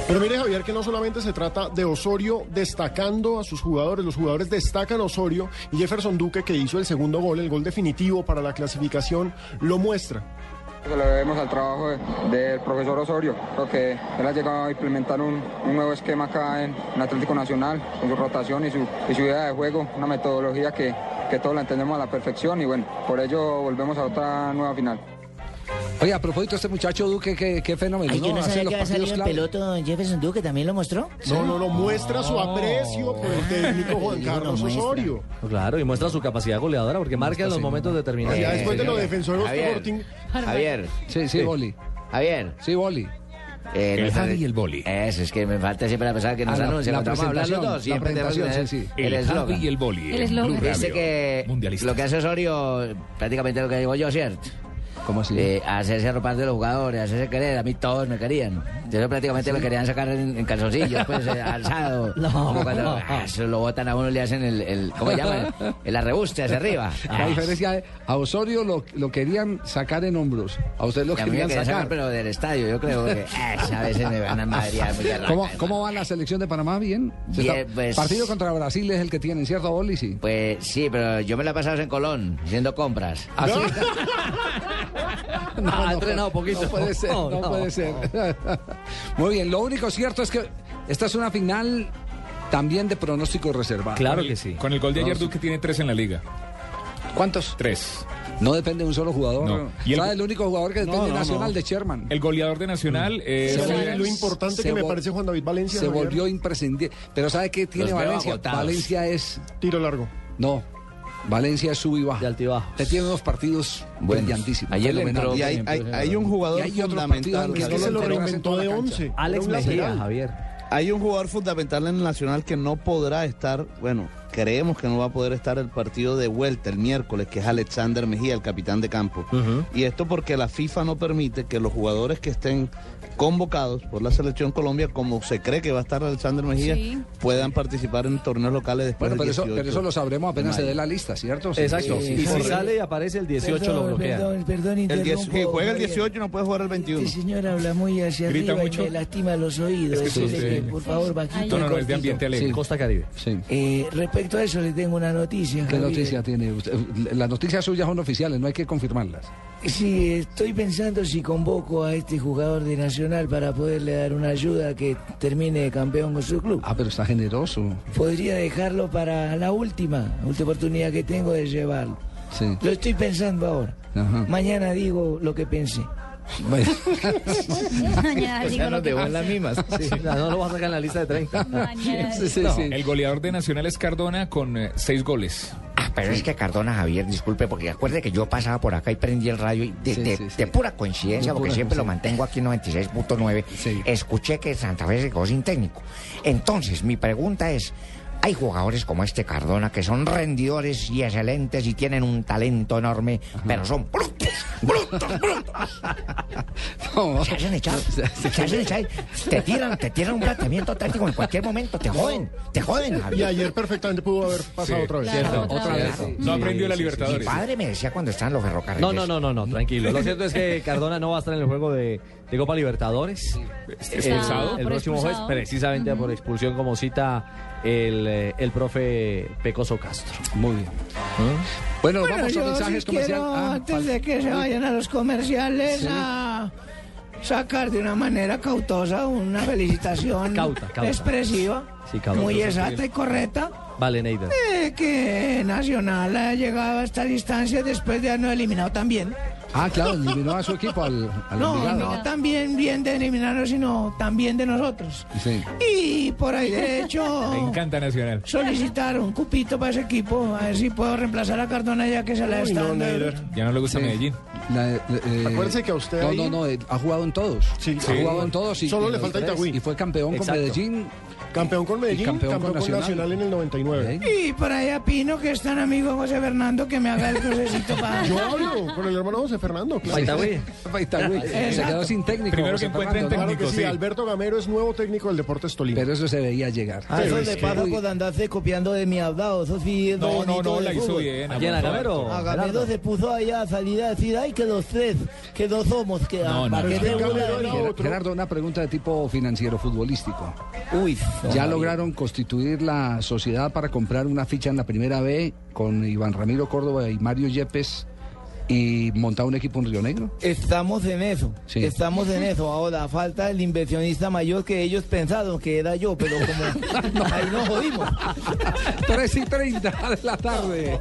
Pero mire, Javier, que no solamente se trata de Osorio destacando a sus jugadores, los jugadores destacan a Osorio y Jefferson Duque, que hizo el segundo gol, el gol definitivo para la clasificación, lo muestra. Se lo debemos al trabajo de- del profesor Osorio. Creo que él ha llegado a implementar un, nuevo esquema acá en, Atlético Nacional, con su rotación y su, y idea de juego, una metodología que, que todos la entendemos a la perfección y bueno, por ello volvemos a otra nueva final. Oye, a propósito, este muchacho Duque, qué, qué fenómeno. Ay, yo no Hace sabía los que había en peloto Jefferson Duque, ¿también lo mostró? No, no, no, muestra su aprecio por el técnico Juan Carlos muestra. Osorio. Claro, y muestra su capacidad goleadora porque marca en los momentos determinados. Ya después de los defensores Javier. Sporting, Javier. Sí, sí, Boli. Javier. Sí, Boli. Eh, El no Javi y el Boli. Eso, es que me falta siempre la persona que nos Ah, anuncia. la hablar los dos, la siempre tenemos que presentación, tener sí, sí. el El. Javi y el Boli. El eslogan. Dice que mundialista. lo que hace Osorio, prácticamente lo que digo yo, ¿cierto? ¿Cómo así? Eh, hacerse arropar de los jugadores, hacerse querer. A mí todos me querían. Entonces prácticamente me querían sacar en, en calzoncillos, pues, eh, alzado. Como cuando ah, se lo botan a uno y le hacen el, el ¿cómo se llama? El, el arrebuste hacia arriba. La diferencia es, a Osorio lo, lo querían sacar en hombros. A usted lo a querían sacar, sacar. pero del estadio, yo creo que a veces me van a madrear ¿Cómo. ¿Cómo va la selección de Panamá? ¿Bien? Bien, está- pues- Partido contra Brasil es el que tienen, ¿cierto, Boli? Sí. Pues sí, pero yo me la he pasado en Colón, haciendo compras. ¿Ah, sí? ha entrenado poquito. No puede ser, no, No, no, puede ser. Muy bien, lo único cierto es que esta es una final también de pronóstico reservado. Claro que sí. Con el gol de ayer, No. Duque tiene tres en la liga. ¿Cuántos? Tres. No depende de un solo jugador. No. Y el- ¿Sabe el único jugador que depende No, no, nacional no. de Sherman? El goleador de Nacional es... ¿sabe vol- lo importante que me parece Juan David Valencia? Se volvió imprescindible. Pero ¿sabe qué tiene Los Valencia? Valencia es... Tiro largo. No. Valencia es sub y baja. De altibajo. Te tiene unos partidos brillantísimos. Ayer entró, Y hay, hay, hay un jugador hay fundamental. Es que se lo reinventó de 11. Alex Mejía. Javier. Hay un jugador fundamental en el Nacional que no podrá estar, bueno, creemos que no va a poder estar el partido de vuelta el miércoles, que es Alexander Mejía, el capitán de campo. Y esto porque la FIFA no permite que los jugadores que estén convocados por la selección Colombia, como se cree que va a estar Alexander Mejía, Sí. puedan participar en torneos locales después Bueno, pero del eso, 18 pero eso lo sabremos apenas se dé la lista, ¿cierto? Exacto. Sí, y sí, si sí. sale y aparece el 18 lo Perdón, bloquean. Perdón, perdón, El 10 interrumpo, que juega el Javier. 18 no puede jugar el 21. Este señor habla muy hacia Grita arriba mucho. y me lastima los oídos. Es que Dile sí, que, sí. por favor, bajito. No, no, no, es de ambiente alegre. Costa Caribe. Sí. Eh, respecto a eso, le tengo una noticia. ¿Qué Javier. noticia tiene usted? Las noticias suyas son oficiales, no hay que confirmarlas. Sí, estoy pensando si convoco a este jugador de Nacional para poderle dar una ayuda que termine campeón con su club. Ah, pero está generoso. Podría dejarlo para la última, última oportunidad que tengo de llevarlo. Sí. Lo estoy pensando ahora. Ajá. Mañana digo lo que pensé. Bueno, Mañana lo que pasa. mismas. no, no lo vas a sacar en la lista de 30. Mañana sí, sí, No, sí. El goleador de Nacional es Cardona con eh, seis goles. Ah, pero es que Cardona Javier, disculpe, porque acuerde que yo pasaba por acá y prendí el radio y de, Sí, de- sí, sí. de pura coincidencia, De porque pura siempre lo mantengo aquí en 96.9, Sí. escuché que Santa Fe se quedó sin técnico. Entonces, mi pregunta es, hay jugadores como este Cardona que son rendidores y excelentes y tienen un talento enorme, pero son brutos, brutos, brutos. No. Se hacen echar, se hacen echar, te tiran, te tiran un planteamiento táctico en cualquier momento, te joden, te joden, Y ayer perfectamente pudo haber pasado Sí. otra vez. Claro, Cierto. otra vez. Claro. No aprendió la Mi Libertadores. padre me decía cuando estaban los ferrocarriles. No, no, no, no, no, tranquilo. Lo cierto es que Cardona no va a estar en el juego de, de Copa Libertadores. Expulsado. El, el próximo jueves, expulsado. precisamente por expulsión, como cita el, eh, el profe Pecoso Castro. Muy bien. ¿Mm? Bueno, Bueno, vamos a yo mensajes sí comerciales. Ah, antes de que se vayan a los comerciales, Sí. a sacar de una manera cautosa una felicitación Cauta, cauta. expresiva, Sí, cauta. muy exacta y correcta, Vale, Neida. eh, que Nacional ha llegado a esta distancia después de habernos eliminado también. Ah, claro, eliminó a su equipo al, al No, Envigado. no también bien de eliminarnos, sino también de nosotros. Sí. Y por ahí de Me hecho encanta Nacional. solicitar un cupito para ese equipo, a ver si puedo reemplazar a Cardona ya que se la Uy, está no, dando. Neider. Ya no le gusta Sí. Medellín. La- eh, Acuérdese que a usted No, ahí- no, no, eh, ha jugado en todos. Sí, ha sí. jugado en todos. Y, Solo y le los falta tres, Itagüí. Y fue campeón Exacto. con Medellín. Campeón con Medellín, Y campeón campeón, con con Nacional. Nacional. en el 99. Y por ahí a Pino, que es tan amigo José Fernando, que me haga el crucecito para... Yo hablo con el hermano José Fernando, claro. Se quedó sin técnico. Primero José que encuentren Fernando, ¿no? Claro que técnico, sí, sí. Alberto Gamero es nuevo técnico del Deportes Tolima. Pero eso se veía llegar. A Pero eso es le que- pasa por andarse copiando de mi hablado. Eso sí No, no, no, la hizo bien. ¿A quién, a Gamero? A Gamero se puso ahí a salir a decir, ay, que los tres, que no somos, que No, no, ¿para no. Gerardo, una pregunta de tipo financiero futbolístico. Uy, ¿Ya lograron constituir la sociedad para comprar una ficha en la primera B con Iván Ramiro Córdoba y Mario Yepes y montar un equipo en Río Negro? Estamos en eso, Sí. estamos en eso. Ahora falta el inversionista mayor que ellos pensaron que era yo, pero como ahí nos jodimos. 3 y 30 de la tarde.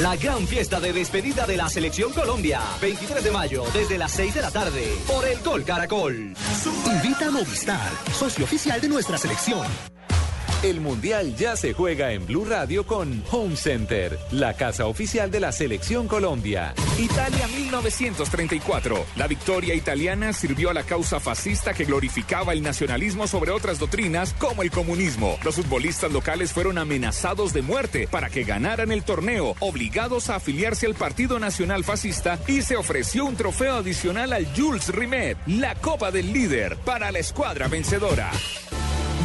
La gran fiesta de despedida de la Selección Colombia. 23 de mayo, desde las 6 de la tarde, por el Gol Caracol. Invita a Movistar, socio oficial de nuestra selección. El Mundial ya se juega en Blue Radio con Home Center, la casa oficial de la Selección Colombia. Italia 1934. La victoria italiana sirvió a la causa fascista que glorificaba el nacionalismo sobre otras doctrinas como el comunismo. Los futbolistas locales fueron amenazados de muerte para que ganaran el torneo, obligados a afiliarse al Partido Nacional Fascista y se ofreció un trofeo adicional al Jules Rimet, la Copa del Líder, para la escuadra vencedora.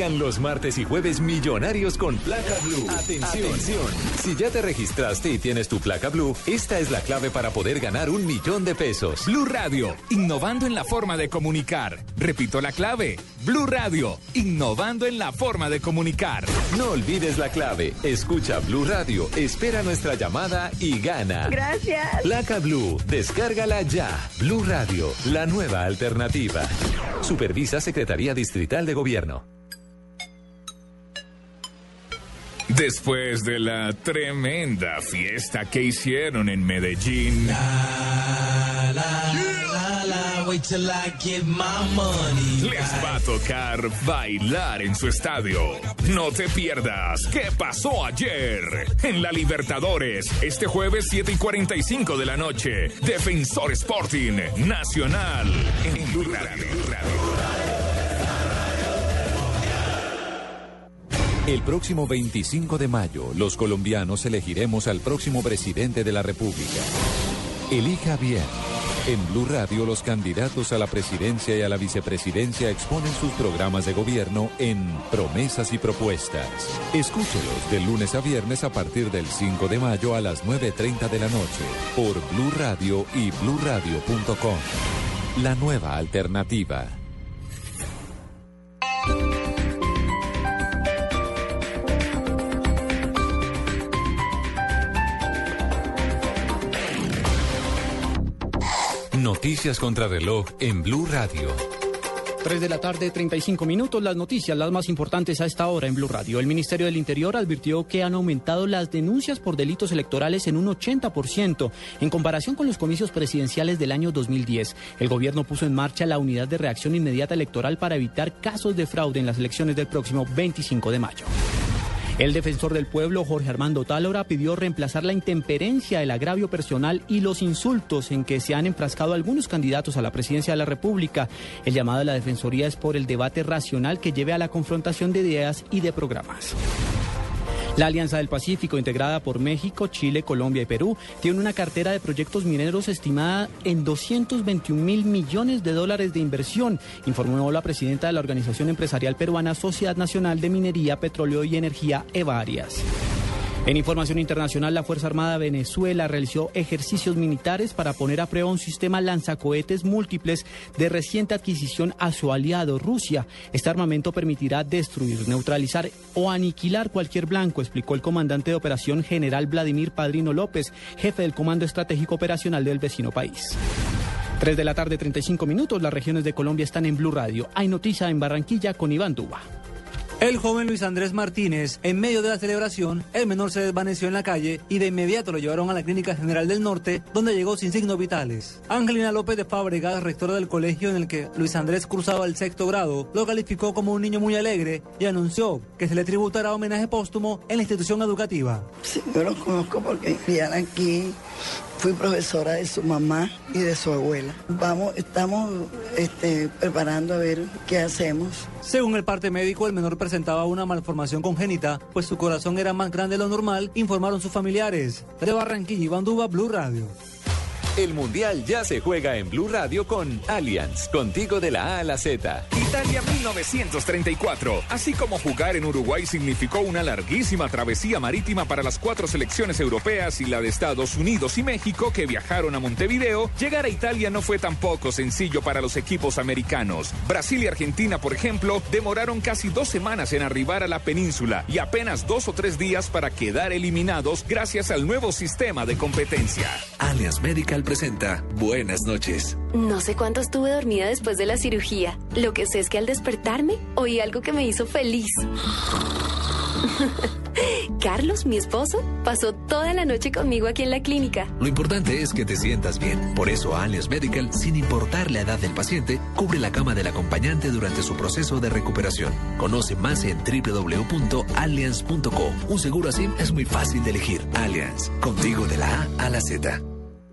Llegan los martes y jueves millonarios con placa blue. Atención. Si ya te registraste y tienes tu placa blue, esta es la clave para poder ganar un millón de pesos. Blue Radio, innovando en la forma de comunicar. Repito la clave. Blue Radio, innovando en la forma de comunicar. No olvides la clave. Escucha Blue Radio, espera nuestra llamada y gana. Gracias. Placa Blue, descárgala ya. Blue Radio, la nueva alternativa. Supervisa Secretaría Distrital de Gobierno. Después de la tremenda fiesta que hicieron en Medellín. Les va a tocar bailar en su estadio. No te pierdas qué pasó ayer en la Libertadores. Este jueves 7 y 45 de la noche. Defensor Sporting Nacional en Blue Radio. El próximo 25 de mayo, los colombianos elegiremos al próximo presidente de la República. Elija bien. En Blue Radio, los candidatos a la presidencia y a la vicepresidencia exponen sus programas de gobierno en Promesas y Propuestas. Escúchelos de lunes a viernes a partir del 5 de mayo a las 9.30 de la noche por Blue Radio y bluradio.com. La nueva alternativa. Noticias contra reloj en Blue Radio. 3 de la tarde, 35 minutos. Las noticias, las más importantes a esta hora en Blue Radio. El Ministerio del Interior advirtió que han aumentado las denuncias por delitos electorales en un 80% en comparación con los comicios presidenciales del año 2010. El gobierno puso en marcha la unidad de reacción inmediata electoral para evitar casos de fraude en las elecciones del próximo 25 de mayo. El defensor del pueblo, Jorge Armando Tálora, pidió reemplazar la intemperencia, el agravio personal y los insultos en que se han enfrascado algunos candidatos a la presidencia de la República. El llamado de la Defensoría es por el debate racional que lleve a la confrontación de ideas y de programas. La Alianza del Pacífico, integrada por México, Chile, Colombia y Perú, tiene una cartera de proyectos mineros estimada en 221 mil millones de dólares de inversión, informó la presidenta de la Organización Empresarial Peruana Sociedad Nacional de Minería, Petróleo y Energía, Evarias. En información internacional, la Fuerza Armada de Venezuela realizó ejercicios militares para poner a prueba un sistema lanzacohetes múltiples de reciente adquisición a su aliado Rusia. Este armamento permitirá destruir, neutralizar o aniquilar cualquier blanco, explicó el comandante de operación general Vladimir Padrino López, jefe del Comando Estratégico Operacional del vecino país. 3 de la tarde, 35 minutos. Las regiones de Colombia están en Blue Radio. Hay noticia en Barranquilla con Iván Duba. El joven Luis Andrés Martínez, en medio de la celebración, el menor se desvaneció en la calle y de inmediato lo llevaron a la Clínica General del Norte, donde llegó sin signos vitales. Angelina López de Fábregas, rectora del colegio en el que Luis Andrés cursaba el sexto grado, lo calificó como un niño muy alegre y anunció que se le tributará homenaje póstumo en la institución educativa. Sí, yo lo conozco porque vivían aquí. Fui profesora de su mamá y de su abuela. Vamos, estamos este, preparando a ver qué hacemos. Según el parte médico, el menor presentaba una malformación congénita, pues su corazón era más grande de lo normal, informaron sus familiares. De Barranquilla, Iván Duba, Blue Radio. El Mundial ya se juega en Blue Radio con Allianz, contigo de la A a la Z. Italia 1934. Así como jugar en Uruguay significó una larguísima travesía marítima para las cuatro selecciones europeas y la de Estados Unidos y México que viajaron a Montevideo, llegar a Italia no fue tampoco sencillo para los equipos americanos. Brasil y Argentina, por ejemplo, demoraron casi dos semanas en arribar a la península y apenas dos o tres días para quedar eliminados gracias al nuevo sistema de competencia. Allianz Medical presenta Buenas noches. No sé cuánto estuve dormida después de la cirugía. Lo que sé es que al despertarme oí algo que me hizo feliz. Carlos, mi esposo, pasó toda la noche conmigo aquí en la clínica. Lo importante es que te sientas bien. Por eso Allianz Medical, sin importar la edad del paciente, cubre la cama del acompañante durante su proceso de recuperación. Conoce más en www.allianz.co. Un seguro así es muy fácil de elegir. Allianz, contigo de la A a la Z.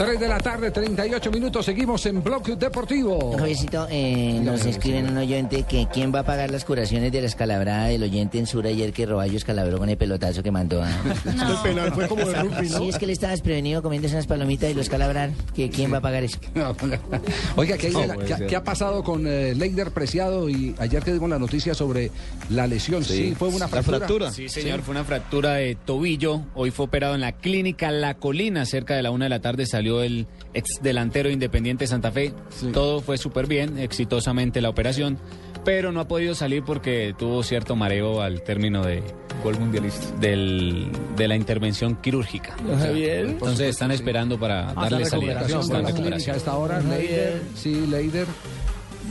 3 de la tarde, 38 minutos, seguimos en Bloque Deportivo. Javiercito, eh, nos escriben un oyente que quién va a pagar las curaciones de la escalabrada del oyente en Sur ayer que Roballo escalabró con el pelotazo que mandó. a- El penal fue como de rugby, ¿no? Sí, es que él estaba desprevenido comiéndose unas palomitas y lo escalabraron. que ¿Quién va a pagar eso? Oiga, ¿qué, No, la- qué ha pasado con eh, Leider Preciado? Y ayer que dimos la noticia sobre la lesión, sí, fue una fractura. Sí, señor, fue una fractura de tobillo. Hoy fue operado en la clínica La Colina. Cerca de la una de la tarde salió el ex delantero independiente Santa Fe. Todo fue súper bien, exitosamente la operación. Pero no ha podido salir porque tuvo cierto mareo al término de gol mundialista del, de la intervención quirúrgica. Javier. Entonces están esperando para Ah, darle salida. recuperación Está en de la recuperación. clínica a esta hora. Javier. Leider, sí, Leider.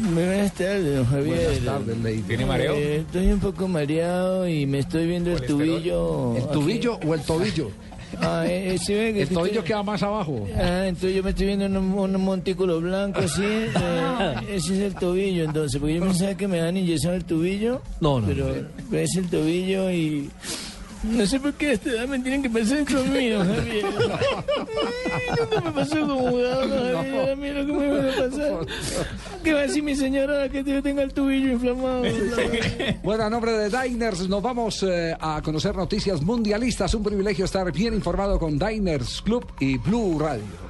Muy buenas tardes, don Javier. Buenas tardes, Leider. ¿Tiene mareo? Eh, estoy un poco mareado y me estoy viendo el tobillo. ¿El tobillo o el tobillo? Ah, eh, eh, sí ve que El tobillo estoy- queda más abajo. Ah, entonces yo me estoy viendo un, un montículo blanco así. eh, ese es el tobillo, entonces. Porque yo pensaba que me dan inyección al tobillo. No, no, Pero es el tobillo y. No sé por qué a esta edad me tienen que pasar esto a mí, don Javier. No me pasó como jugador, Javier. A mí lo que me va a pasar. ¿Qué va a decir mi señora que yo tenga el tobillo inflamado? Bueno, a nombre de Diners nos vamos eh, a conocer noticias mundialistas. Un privilegio estar bien informado con Diners Club y Blue Radio.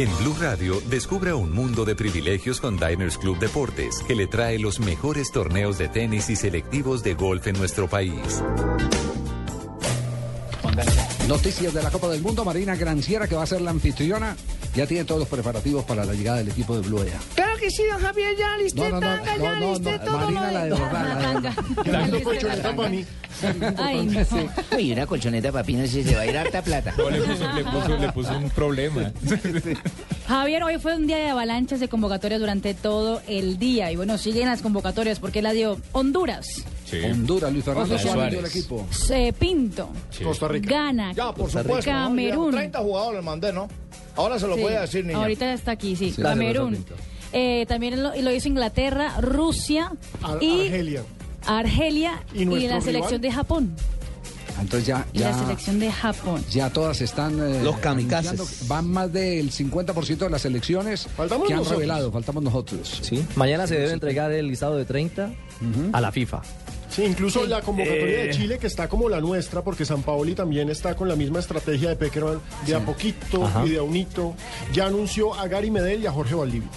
En Blue Radio, descubra un mundo de privilegios con Diners Club Deportes, que le trae los mejores torneos de tenis y selectivos de golf en nuestro país. Noticias de la Copa del Mundo. Marina Granciera, que va a ser la anfitriona, ya tiene todos los preparativos para la llegada del equipo de Blue Ella. Claro que sí, don Javier, ya listé No, no, no, tanga, no, ya no, listé no, todo Marina, lo la de verdad, la de colchoneta para mí. Ay, no. Uy, una colchoneta papina si se va a ir harta plata. No, le puso, le puso- le puso un problema. Javier, hoy fue un día de avalanchas de convocatorias durante todo el día. Y bueno, siguen las convocatorias porque la dio Honduras, Honduras, Luis Fernando Suárez, Suárez. del equipo. eh, Pinto, Costa Rica. Gana, Ya, por Costa supuesto. ¿no? Camerún. Ya 30 jugadores mandé, ¿no? Ahora se lo Sí, voy a decir, niña. Ahorita está aquí, sí. Sí. Camerún. Eh, también lo, lo hizo Inglaterra, Rusia Ar- y Argelia. Argelia ¿Y y, la selección de Japón. Entonces ya, Y la selección de Japón. ya todas están... eh, Los kamikazes. Van más del 50% de las selecciones Faltamos que han nosotros. revelado. Faltamos nosotros. Sí. Mañana se debe entregar el listado de 30 a la FIFA. Sí, incluso la convocatoria Eh. de Chile, que está como la nuestra, porque San Paoli también está con la misma estrategia de Peckerman, de a poquito Ajá. y de a unito. Ya anunció a Gary Medel y a Jorge Valdivia.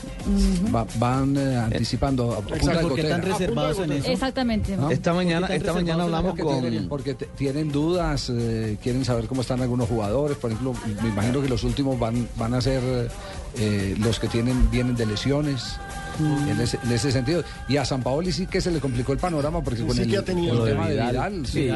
Va- van eh, anticipando a punta de ¿por qué gotera. están reservados en eso? Exactamente. ¿No? Esta mañana, Porque esta mañana hablamos porque con... tienen- porque tienen dudas, eh, quieren saber cómo están algunos jugadores. Por ejemplo, me imagino que los últimos van, van a ser eh, los que tienen vienen de lesiones. En, ese, en ese sentido. Y a San Paoli sí que se le complicó el panorama porque con Sí el, que ha tenido con el tema de Vidal. Sí,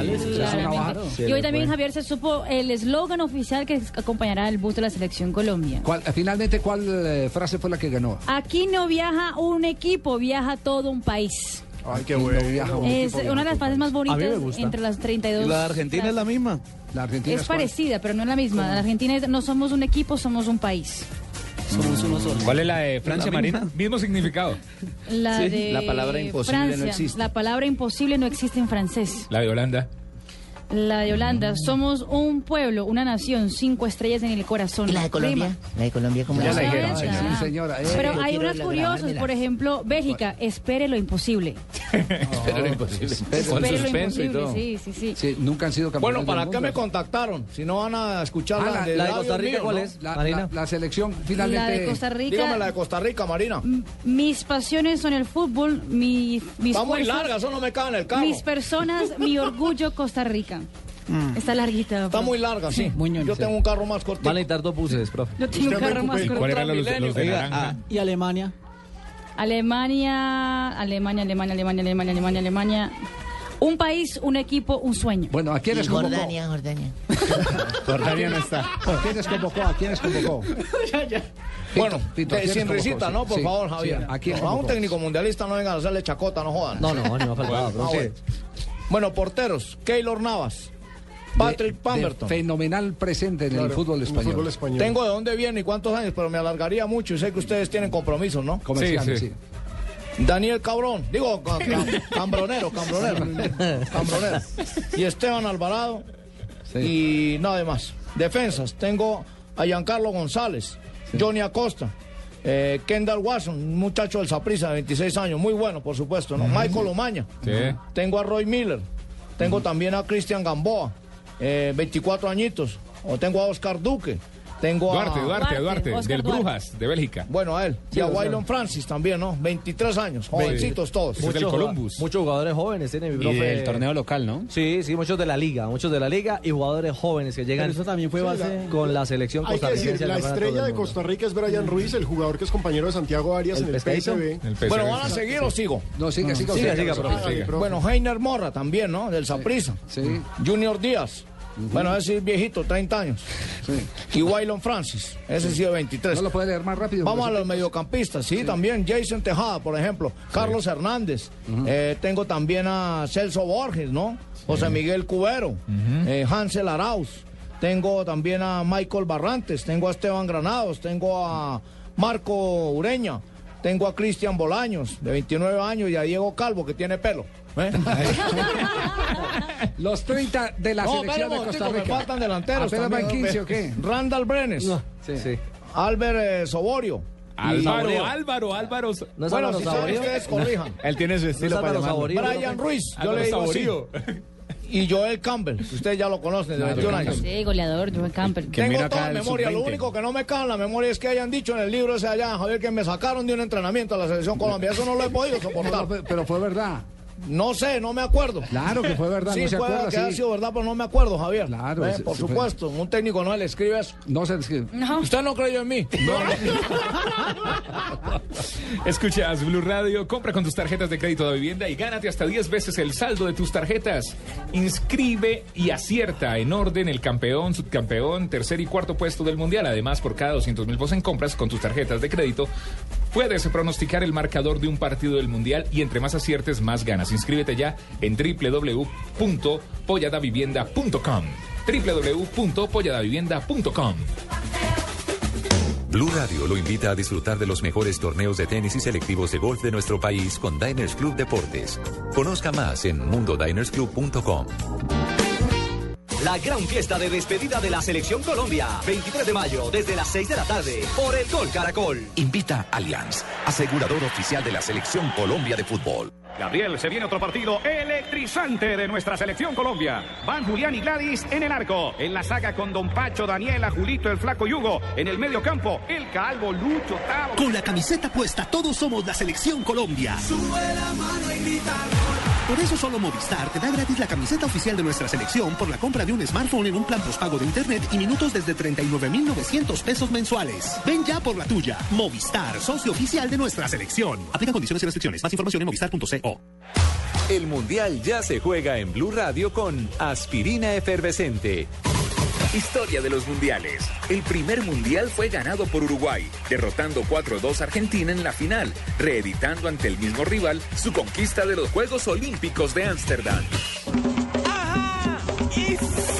y hoy también, Javier, se supo el eslogan oficial que acompañará el bus de la selección Colombia. ¿Cuál- finalmente, ¿cuál eh, frase fue la que ganó? Aquí no viaja un equipo, viaja todo un país. Ay, qué no bueno. viaja un Es equipo, una de las frases más bonitas entre las 32. ¿Y la de Argentina es la misma? La Argentina Es parecida, pero no es la misma. La Argentina es no somos un equipo, somos un país. Somos uno solo. ¿Cuál es la de Francia. Marina? Mismo significado. La Sí, de la palabra imposible Francia. no existe. La palabra imposible no existe en francés. La de Holanda. La de Holanda. Somos un pueblo, una nación, cinco estrellas en el corazón. ¿Y la de Colombia? La de Colombia, ¿cómo Ya la la dijeron? sí, señora. eh. Pero Yo hay curiosas, grabármela. por ejemplo, Bélgica, espere lo imposible. Pero era imposible. Espere lo imposible, sí, sí, sí. Sí, nunca han sido campeones Bueno, ¿para qué me contactaron? Si no van a escuchar Ah, la, la- de la de Costa Rica, míos, ¿cuál es? La- la- la selección finalmente. La de Costa Rica. Dígame la de Costa Rica, Marina. Mis pasiones son el fútbol, mi, mis Está muy larga, eso no me cabe en el carro. Mis personas, mi orgullo, Costa Rica. Está larguita. Está muy larga, sí. Yo tengo un carro más cortito. Van a necesitar dos buses, profe. Yo tengo un carro más corto. ¿Cuál eran los, los de naranja? ah, ¿Y Alemania? Alemania, Alemania, Alemania, Alemania, Alemania, Alemania, Alemania. Un país, un equipo, un sueño. Bueno, ¿a quiénes convocó? Jordania, Jordania. Jordania no está. ¿A quiénes convocó? ¿A quiénes convocó? Bueno, Pito, ¿a eh, sin risita, ¿no? Por sí, favor, sí, Javier. ¿a quién a un técnico mundialista no vengan a hacerle chacota, no jodan. No, no, no Ah, profe. bueno. Bueno, porteros, Keylor Navas, Patrick De- fenomenal presente en el fútbol en el español. fútbol español. Tengo de dónde viene y cuántos años, pero me alargaría mucho y sé que ustedes tienen compromisos, ¿no? Comerciales, Sí, sí. sí. Daniel Cabrón, digo, ca- ca- cambronero, cambronero, cambronero. Y Esteban Alvarado y nada más. Defensas, tengo a Giancarlo González, Johnny Acosta, eh, Kendall Watson, un muchacho del Saprissa de 26 años, muy bueno, por supuesto, ¿no? Michael Omaña, Sí. tengo a Roy Miller, tengo también a Cristian Gamboa, eh, 24 añitos, o tengo a Oscar Duque, tengo Duarte, a... Duarte, Duarte, Duarte, Oscar del Duarte. Brujas, de Bélgica. Bueno, a él. y a Waylon Francis también, ¿no? 23 años, jovencitos todos. Muchos del Columbus. Muchos jugadores jóvenes tiene mi Y profe. del torneo local, ¿no? Sí, sí, muchos de la liga, muchos de la liga y jugadores jóvenes que llegan Pero eso también fue base... con la selección Hay que decir, la estrella de. Costa Rica es Brian Ruiz, el jugador que es compañero de Santiago Arias ¿El en el PSV. Bueno, ¿van a seguir o sigo? No, profe. Siga. profe. Bueno, Heiner Morra también, ¿no? Del Saprissa. Sí. Junior Díaz. Bueno, ese es viejito, 30 años. Y Waylon Francis. Ese sí de 23. ¿No lo puede leer más rápido? Vamos a los mediocampistas, sí, también Jason Tejada, por ejemplo, Carlos Hernández, Eh, tengo también a Celso Borges, ¿no? José Miguel Cubero, eh, Hansel Arauz, tengo también a Michael Barrantes, tengo a Esteban Granados, tengo a Marco Ureña, tengo a Cristian Bolaños, de 29 años, y a Diego Calvo, que tiene pelo. ¿eh? Los 30 de la No, selección espera de Costa Rica. me faltan delanteros. ¿Apenas van también, 15 o qué? Randall Brenes, Sí. Sí. Albert eh, Soborio. y- Álvaro, Álvaro, Álvaro. ¿No es Bueno, Álvaro si saben ustedes, corrijan. Él tiene su ¿No es estilo para llamarlo. Saborío? Brian Ruiz, yo Álvaro le digo así. Y Joel Campbell, que ustedes ya lo conocen, de 21 años. Sí, goleador, Joe Campbell. Que Tengo toda la memoria, lo sub-20. único que no me cae en la memoria es que hayan dicho en el libro ese allá, Javier, que me sacaron de un entrenamiento a la selección Colombia. Eso no lo he podido soportar. Pero fue verdad. No sé, no me acuerdo. Claro que fue verdad, Sí, no se puede acuerda, que sí. sido verdad, pero no me acuerdo, Javier. Claro, Eh, sí, por fue. supuesto, un técnico no le escribe eso. No se escribe. No. Usted no creyó en mí. Escuchas Blue Radio, compra con tus tarjetas de crédito de vivienda y gánate hasta 10 veces el saldo de tus tarjetas. Inscribe y acierta en orden el campeón, subcampeón, tercer y cuarto puesto del mundial. Además, por cada 200 mil pesos en compras con tus tarjetas de crédito, puedes pronosticar el marcador de un partido del mundial y entre más aciertes, más ganas. Inscríbete ya en www.polladavivienda.com www.polladavivienda.com Blue Radio lo invita a disfrutar de los mejores torneos de tenis y selectivos de golf de nuestro país con Diners Club Deportes. Conozca más en mundodinersclub.com. La gran fiesta de despedida de la Selección Colombia. 23 de mayo, desde las 6 de la tarde, por el Gol Caracol. Invita Allianz, asegurador oficial de la Selección Colombia de Fútbol. Gabriel, se viene otro partido electrizante de nuestra selección Colombia. Van Julián y Gladys en el arco. En la saga con Don Pacho, Daniela, Julito, el Flaco Yugo. En el medio campo, el Calvo, Lucho, Tavo. Con la camiseta puesta, todos somos la Selección Colombia. Por eso solo Movistar te da gratis la camiseta oficial de nuestra selección por la compra de un smartphone en un plan postpago de internet y minutos desde 39,900 pesos mensuales. Ven ya por la tuya. Movistar, socio oficial de nuestra selección. Aplica condiciones y restricciones. Más información en movistar.co. El Mundial ya se juega en Blue Radio con Aspirina Efervescente. Historia de los mundiales. El primer mundial fue ganado por Uruguay, derrotando 4-2 a Argentina en la final, reeditando ante el mismo rival su conquista de los Juegos Olímpicos de Ámsterdam. Y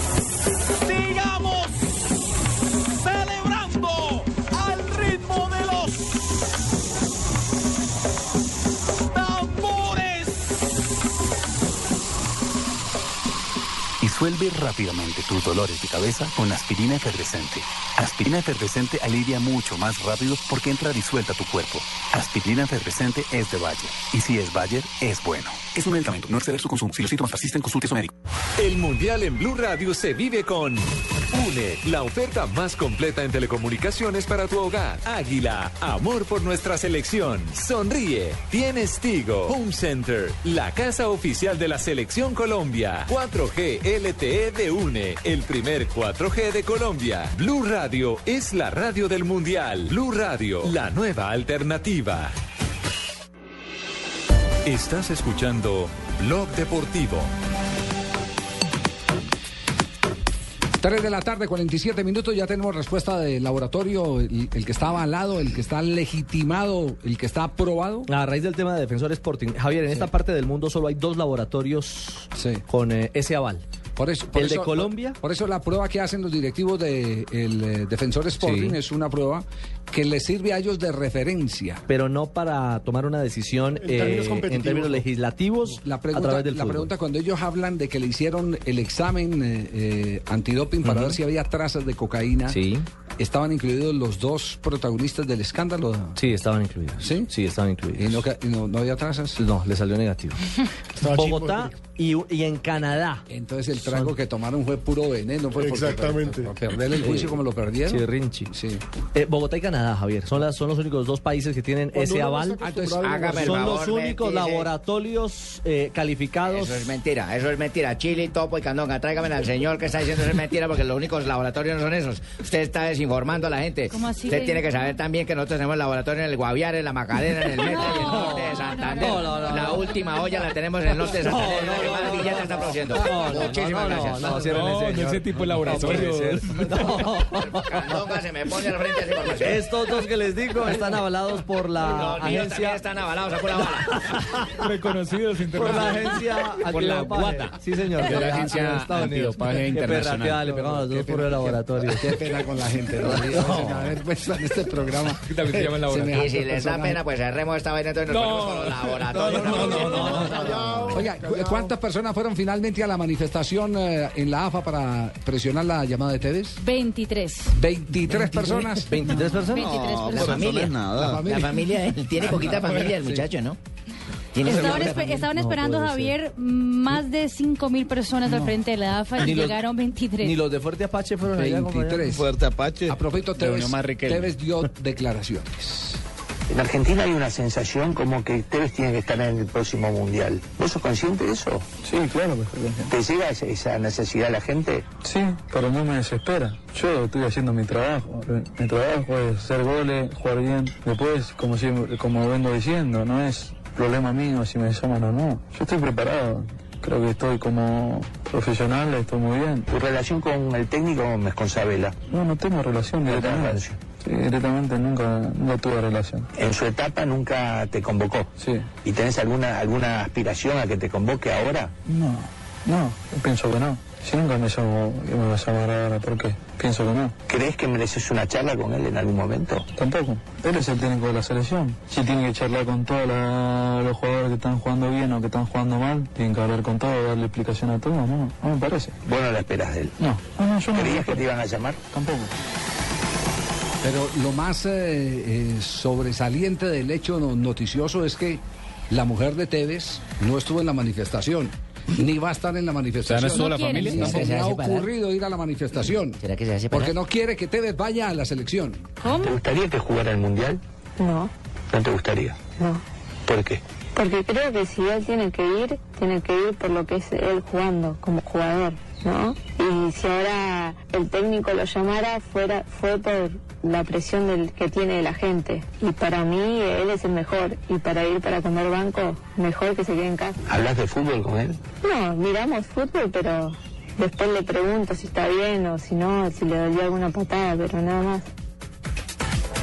Resuelve rápidamente tus dolores de cabeza con aspirina efervescente. Aspirina efervescente alivia mucho más rápido porque entra disuelta a tu cuerpo. Aspirina efervescente es de Bayer. Y si es Bayer, es bueno. Es un medicamento, no exceder su consumo. Si los síntomas persisten, consulte a su médico. El Mundial en Blue Radio se vive con UNE, la oferta más completa en telecomunicaciones para tu hogar. Águila, amor por nuestra selección. Sonríe, tienes Tigo. Home Center, la casa oficial de la selección Colombia. 4G LTE de UNE, el primer 4G de Colombia. Blue Radio es la radio del Mundial. Blue Radio, la nueva alternativa. Estás escuchando Blog Deportivo. 3 de la tarde, 47 minutos, ya tenemos respuesta del laboratorio, el, el que está avalado, el que está legitimado, el que está aprobado. A raíz del tema de Defensor Sporting, Javier, en esta parte del mundo solo hay dos laboratorios con eh, ese aval. Por eso, por el de eso- Colombia. Por, por eso la prueba que hacen los directivos del Defensor Sporting Sí. es una prueba que les sirve a ellos de referencia. Pero no para tomar una decisión En términos eh, en términos no. legislativos La a pregunta, través del la fútbol. pregunta cuando ellos hablan de que le hicieron el examen eh, eh, antidoping para ver si había trazas de cocaína, ¿estaban incluidos los dos protagonistas del escándalo? Sí, estaban incluidos. ¿Sí? Sí, estaban incluidos. ¿Y no, ca- y no- no había trazas? No, le salió negativo. Bogotá y, y en Canadá. Entonces el trago que tomaron fue puro veneno. Fue Exactamente. Perder el juicio como lo perdieron. Sí, Rinchi. Sí. Eh, Bogotá y Canadá, Javier, son, las, son los únicos dos países que tienen Cuando ese no aval. a Hágame el son favor, los únicos laboratorios eh, calificados. Eso es mentira, eso es mentira. Chile, Topo y Candonga, tráigame al señor que está diciendo eso es mentira porque los únicos laboratorios no son esos. Usted está desinformando a la gente. ¿Cómo así, Usted tiene que saber también que nosotros tenemos laboratorio en el Guaviare, en la Macarena, en el Metro y en el norte de Santander. No, no, no, la no. última olla la tenemos en el norte de Santander, la que más billetes está produciendo. No, no, Muchísimas no, no, gracias. no, no, No, no ese tipo de No laboratorio. Candonga se me pone al frente de esa información. Estos dos que les digo están avalados por la Los míos también agencia están avalados, sacó la bala. Reconocidos por la internacionalmente. agencia Por la antidopaje. guata. Sí, señor. De la agencia de Estados Unidos. antidopaje Qué internacional. le pegamos a los dos por el laboratorio. Qué pena con la gente. ¿no? A ver, pues, en este programa. También se llama el laboratorio. Y si les da pena, pues cerremos esta vaina entonces nos No. ponemos con los laboratorios. No, no, no, Oiga, ¿cu- ¿cuántas personas fueron finalmente a la manifestación eh, en la AFA para presionar la llamada de Tevez? 23. 23 personas. 23 personas. 23 No, personas. pero eso no es nada. La La familia. familia, él tiene poquita familia el muchacho, ¿no? Estaban, poquita espe- familia. estaban No esperando, Javier, más de 5.000 personas al frente de la AFA y los- llegaron 23. Ni los de Fuerte Apache fueron allá. compañero. 23. Fuerte Apache. A propósito, Riquelme. Tevez dio declaraciones. En Argentina hay una sensación como que Tevez tiene que estar en el próximo mundial. ¿Vos sos consciente de eso? Sí, claro que estoy consciente. ¿Te llega esa- necesidad a la gente? Sí, pero no me desespera. Yo estoy haciendo mi trabajo. Mi trabajo es hacer goles, jugar bien. Después, como siempre, como vengo diciendo, no es problema mío si me llaman o no. Yo estoy preparado. Creo que estoy como profesional, estoy muy bien. ¿Tu relación con el técnico me Sabela? No, no tengo relación No directamente. relación. Directamente nunca, nunca tuve relación. En su etapa nunca te convocó. Sí. ¿Y tenés alguna, alguna aspiración a que te convoque ahora? No, no, pienso que no. Si nunca me llamo, me va a llamar ahora, ¿por qué? Pienso que no. ¿Crees que mereces una charla con él en algún momento? Tampoco. Él es el técnico de la selección. Si tiene que charlar con todos los jugadores que están jugando bien o que están jugando mal, tienen que hablar con todos, darle explicación a todos, no, no me parece. Vos no la esperas de él. No, no, no yo no. ¿Creías que te iban a llamar? Tampoco. Pero lo más eh, eh, sobresaliente del hecho no- noticioso es que la mujer de Tevez no estuvo en la manifestación. Ni va a estar en la manifestación. O sea, ¿no la familia? Ni ¿Será que se ha ocurrido ir a la manifestación. ¿Será que se? Porque no quiere que Tevez vaya a la selección. ¿Cómo? ¿Te gustaría que jugara el Mundial? No, ¿No te gustaría? no. ¿Por qué? Porque creo que si él tiene que ir, tiene que ir por lo que es él jugando como jugador, ¿no? Y si ahora el técnico lo llamara, fuera, fue por la presión del, que tiene la gente. Y para mí, él es el mejor. Y para ir para comer banco, mejor que se quede en casa. ¿Hablas de fútbol con él? No, miramos fútbol, pero después le pregunto si está bien o si no, si le dolió alguna patada, pero nada más.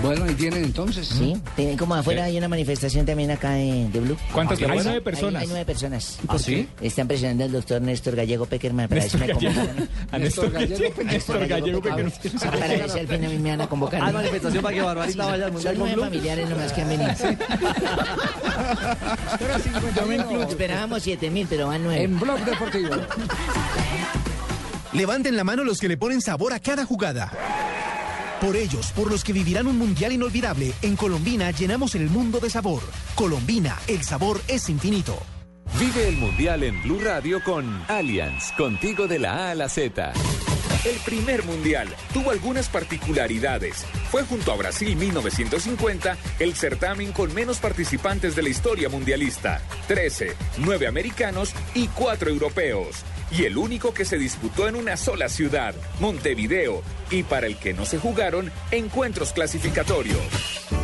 Bueno, ahí tienen entonces. Sí, tienen como afuera hay una manifestación también acá de, de Blue. ¿Cuántas Hay personas? nueve Hay nueve personas. Hay, nueve personas. ¿Ah, sí? Están presionando al doctor Néstor Gallego Peckerman para Néstor ver si me Gallego. convocan. A Néstor Gallego, Néstor Gallego, que no Para ver si al fin a mí me van a convocar. Hay manifestación para que Barbarita vaya al Mundial con Blue. familiares nomás que han venido. Yo me incluyo. Esperábamos siete mil, pero van nueve. En Blog Deportivo. Levanten la mano los que le ponen sabor a cada jugada. Por ellos, por los que vivirán un mundial inolvidable, en Colombina llenamos el mundo de sabor. Colombina, el sabor es infinito. Vive el Mundial en Blue Radio con Allianz, contigo de la A a la Z. El primer mundial tuvo algunas particularidades. Fue junto a Brasil 1950 el certamen con menos participantes de la historia mundialista. 13, 9 americanos y 4 europeos. Y el único que se disputó en una sola ciudad, Montevideo, y para el que no se jugaron encuentros clasificatorios.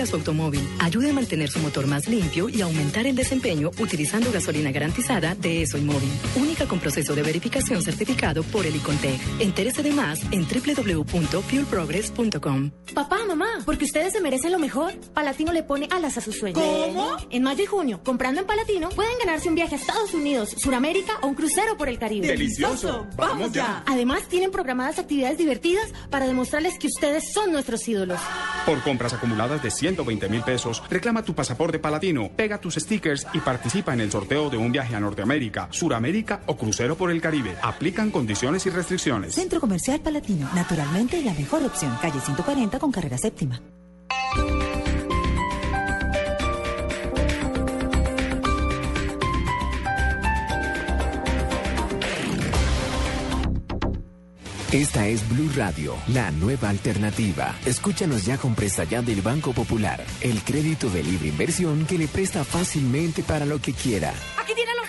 A su automóvil. Ayude a mantener su motor más limpio y aumentar el desempeño utilizando gasolina garantizada de ESO y Móvil. Única con proceso de verificación certificado por el Icontec. Entérese de más en www.fuelprogress.com. Papá, mamá, porque ustedes se merecen lo mejor, Palatino le pone alas a sus sueños. ¿Cómo? En mayo y junio, comprando en Palatino, pueden ganarse un viaje a Estados Unidos, Suramérica o un crucero por el Caribe. ¡Delicioso! ¡Vamos ya! Además, tienen programadas actividades divertidas para demostrarles que ustedes son nuestros ídolos. Por compras acumuladas de 120 mil pesos, reclama tu pasaporte palatino, pega tus stickers y participa en el sorteo de un viaje a Norteamérica, Suramérica o crucero por el Caribe. Aplican condiciones y restricciones. Centro Comercial Palatino, naturalmente la mejor opción. Calle 140 con carrera séptima. Esta es Blue Radio, la nueva alternativa. Escúchanos ya con presta ya del Banco Popular, el crédito de libre inversión que le presta fácilmente para lo que quiera. Aquí tienen los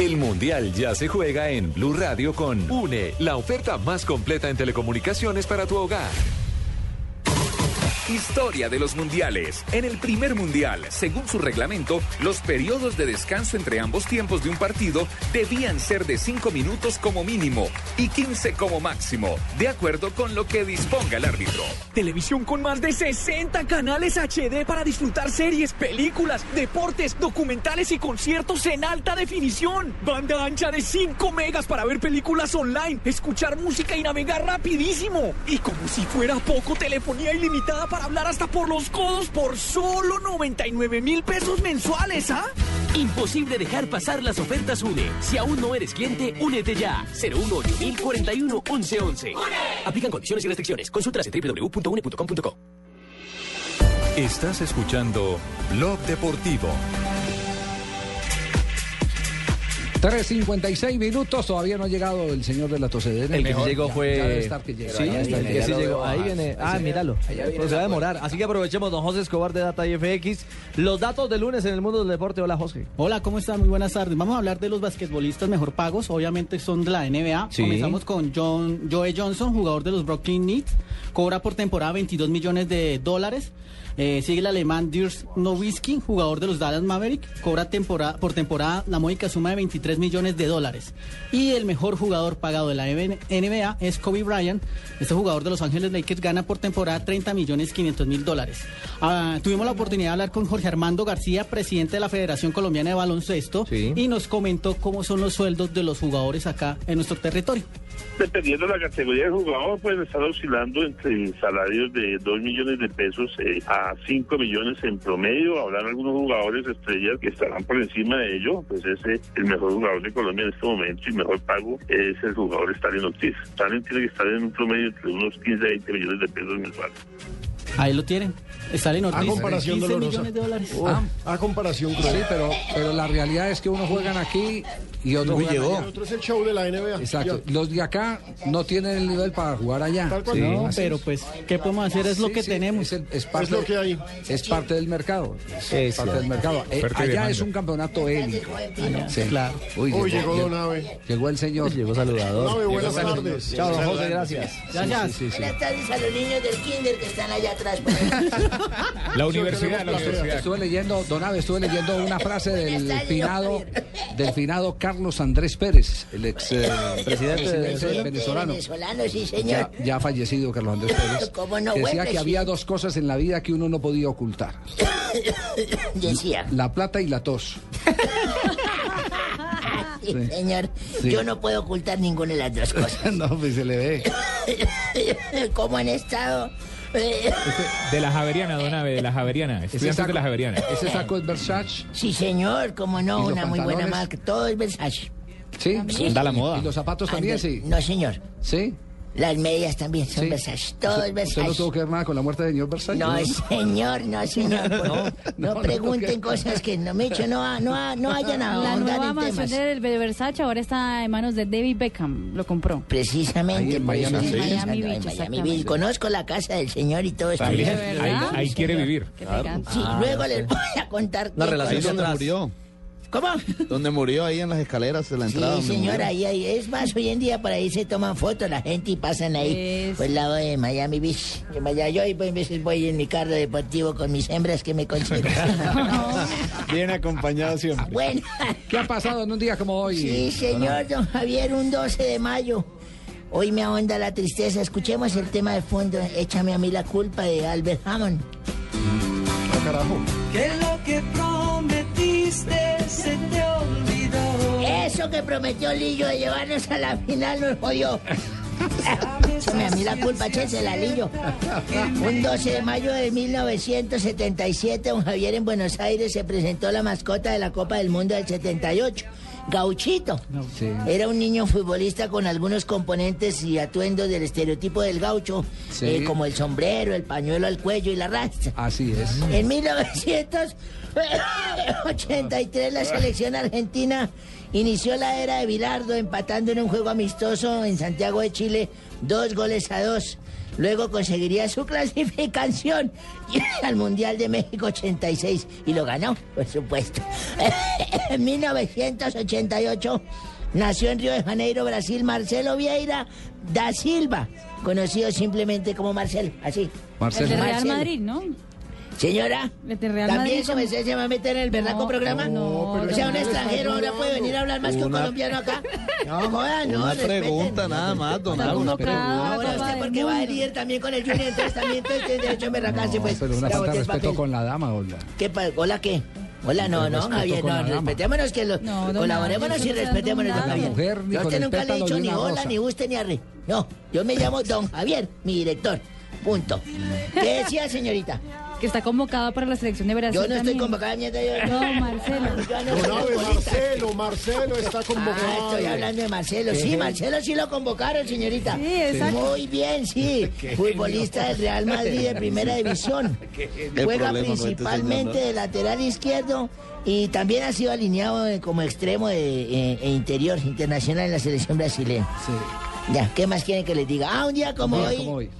El Mundial ya se juega en Blue Radio con UNE, la oferta más completa en telecomunicaciones para tu hogar. Historia de los mundiales. En el primer mundial, según su reglamento, los periodos de descanso entre ambos tiempos de un partido debían ser de 5 minutos como mínimo y 15 como máximo, de acuerdo con lo que disponga el árbitro. Televisión con más de 60 canales HD para disfrutar series, películas, deportes, documentales y conciertos en alta definición. Banda ancha de 5 megas para ver películas online, escuchar música y navegar rapidísimo. Y como si fuera poco, telefonía ilimitada para hablar hasta por los codos por solo 99 mil pesos mensuales, ¿ah? Imposible dejar pasar las ofertas UNE. Si aún no eres cliente, únete ya. 018 1041 1111. Aplican condiciones y restricciones. Consultas en www.une.com.co. Estás escuchando Blog Deportivo. 3.56 minutos, todavía no ha llegado el señor de la tosedera. El que Mejor, llegó ya- fue. ya debe estar que llega. Sí, Ya está el que que sí llega. llegó. Ahí viene. Ah, míralo. allá viene Pues se va a demorar. Así que aprovechemos, don José Escobar de Data IFX. Los datos de lunes en el mundo del deporte. Hola, José. Hola, ¿cómo están? Muy buenas tardes. Vamos a hablar de los basquetbolistas mejor pagos. Obviamente son de la NBA. Sí. Comenzamos con John, Joe Johnson, jugador de los Brooklyn Knicks. Cobra por temporada 22 millones de dólares. Eh, sigue el alemán Dirk Nowitzki, jugador de los Dallas Maverick. Cobra temporada, por temporada la módica suma de 23 millones de dólares. Y el mejor jugador pagado de la NBA es Kobe Bryant. Este jugador de Los Ángeles Lakers gana por temporada 30 millones 500 mil dólares. Ah, tuvimos la oportunidad de hablar con Jorge Armando García, presidente de la Federación Colombiana de Baloncesto, y nos comentó cómo son los sueldos de los jugadores acá en nuestro territorio. Dependiendo de la categoría de jugador, pueden estar oscilando entre salarios de 2 millones de pesos eh, a 5 millones en promedio. Habrán algunos jugadores estrellas que estarán por encima de ello. Pues ese, el mejor jugador de Colombia en este momento y mejor pago es el jugador Stalin Ortiz. Stalin tiene que estar en un promedio entre unos 15 a 20 millones de pesos mensuales. Ahí lo tienen. Stalin Ortiz. A comparación 15 dolorosa. millones de dólares. Ah, A comparación Sí, pero, pero la realidad es que unos juegan aquí y otros Uy, juegan llegó. allá. El otro es el show de la NBA. Exacto. Los de acá no tienen el nivel para jugar allá. Tal cual. Sí, No, pero es. pues, ¿qué podemos hacer? Es lo Sí, que sí, tenemos. Es, el- es parte, Es lo que hay. Es parte del mercado. Es Es parte del mercado. Eh, allá demanda. es un campeonato élico. Sí. Claro. Uy, Uy, llegó Don Ave. Llegó el señor. Llegó saludador. Ave, buenas tardes. Chao, José, gracias. Gracias. Buenas tardes a los niños del kinder que están allá atrás. La universidad, la universidad. Estuve leyendo, Don Ave, estuve leyendo una frase del finado, del finado Carlos Andrés Pérez, el ex eh, presidente de- Presidente venezolano. venezolano, sí, Ya, señor. ya ha fallecido Carlos Andrés Pérez. ¿Cómo no? que decía que había dos cosas en la vida que uno no podía ocultar. Decía. La plata y la tos. Sí, Sí. señor. Sí. Yo no puedo ocultar ninguna de las dos cosas. no, pues se le ve. ¿Cómo han estado? De la Javeriana, don Ave, de la Javeriana. Estudiantes de la Javeriana. Ese saco es Versace. Sí, señor, como ¿Y no, una muy buena marca. Todo es Versace. ¿Sí? Sí. Da la moda. ¿Y los zapatos también, sí? No, señor. ¿Sí? Las medias también son Sí. Versace. Todo es ¿Usted no Versace. tuvo que ver nada con la muerte de señor Versace? No, señor, no, señor. No, no, no no, pregunten no, cosas que no me he hecho, no, no, no hayan La ahondar nueva en mansión del de Versace ahora está en manos de David Beckham. Lo compró. Precisamente Ahí en Miami Beach. pensando Miami en Beach, Miami. Beach. Conozco la casa del señor y todo esto. Ahí, quiere vivir. Elegante. Sí, Ah, luego les voy a contar. La relación donde murió. ¿Cómo? Donde murió ahí en las escaleras de la entrada. Sí, señora, ahí, ahí. Es más, hoy en día por ahí se toman fotos la gente y pasan ahí Es- por el lado de Miami Beach. Yo, vaya, yo y a veces voy en mi carro deportivo con mis hembras que me consigo. Bien acompañado siempre. bueno, ¿Qué ha pasado en un día como hoy? sí, señor don Javier, un 12 de mayo. Hoy me ahonda la tristeza. Escuchemos el tema de fondo. Échame a mí la culpa de Albert Hammond. Ah, carajo. Que lo que prometiste se te olvidó. Eso que prometió Lillo de llevarnos a la final nos jodió. A mí la culpa, la Lillo. Un 12 de mayo de 1977, don Javier en Buenos Aires se presentó la mascota de la Copa del Mundo del 78. Gauchito. Sí. Era un niño futbolista con algunos componentes y atuendos del estereotipo del gaucho, Sí. eh, como el sombrero, el pañuelo al cuello y la raza. Así es. En 1983 la selección argentina inició la era de Bilardo empatando en un juego amistoso en Santiago de Chile dos goles a dos. Luego conseguiría su clasificación al Mundial de México 86 y lo ganó, por supuesto. En 1988 nació en Río de Janeiro, Brasil, Marcelo Vieira da Silva, conocido simplemente como Marcelo, así. El de Real Marcelo. Madrid, ¿no? Señora, también Madrid. comencé se va a meter en el verdaco No, programa. no, o sea, un extranjero ahora puede venir a hablar más que un colombiano acá. No, jodan, no, Una respeten. pregunta nada más, don Álvaro, una pregunta. Ahora usted del porque va a líder también con el Junior, entonces también tiene derecho a berracarse, No, pues. pero una falta de respeto con la dama, hola. ¿Qué ¿Hola qué? Hola, no, no, Javier, no, respetémonos que lo, No, don colaborémonos y respetémonos, don Javier. mujer ni yo a usted nunca le he dicho ni hola, ni usted, ni arre. No, yo me llamo don Javier, mi director. Punto. ¿Qué decía, señorita? Que está convocado para la selección de Brasil. Yo no estoy también. convocada, nieta. Yo, No, Marcelo. Yo no soy futbolista. Marcelo, Marcelo está Ah, convocado. estoy hablando de Marcelo. Sí, Marcelo sí lo convocaron, señorita. Sí, exacto. Muy bien, sí. Futbolista del Real Madrid de primera división. El Juega este principalmente ¿no? de lateral izquierdo y también ha sido alineado como extremo de, eh, e interior internacional en la selección brasileña. Ya, ¿qué más quieren que les diga? Ah, un día como Un día hoy como hoy.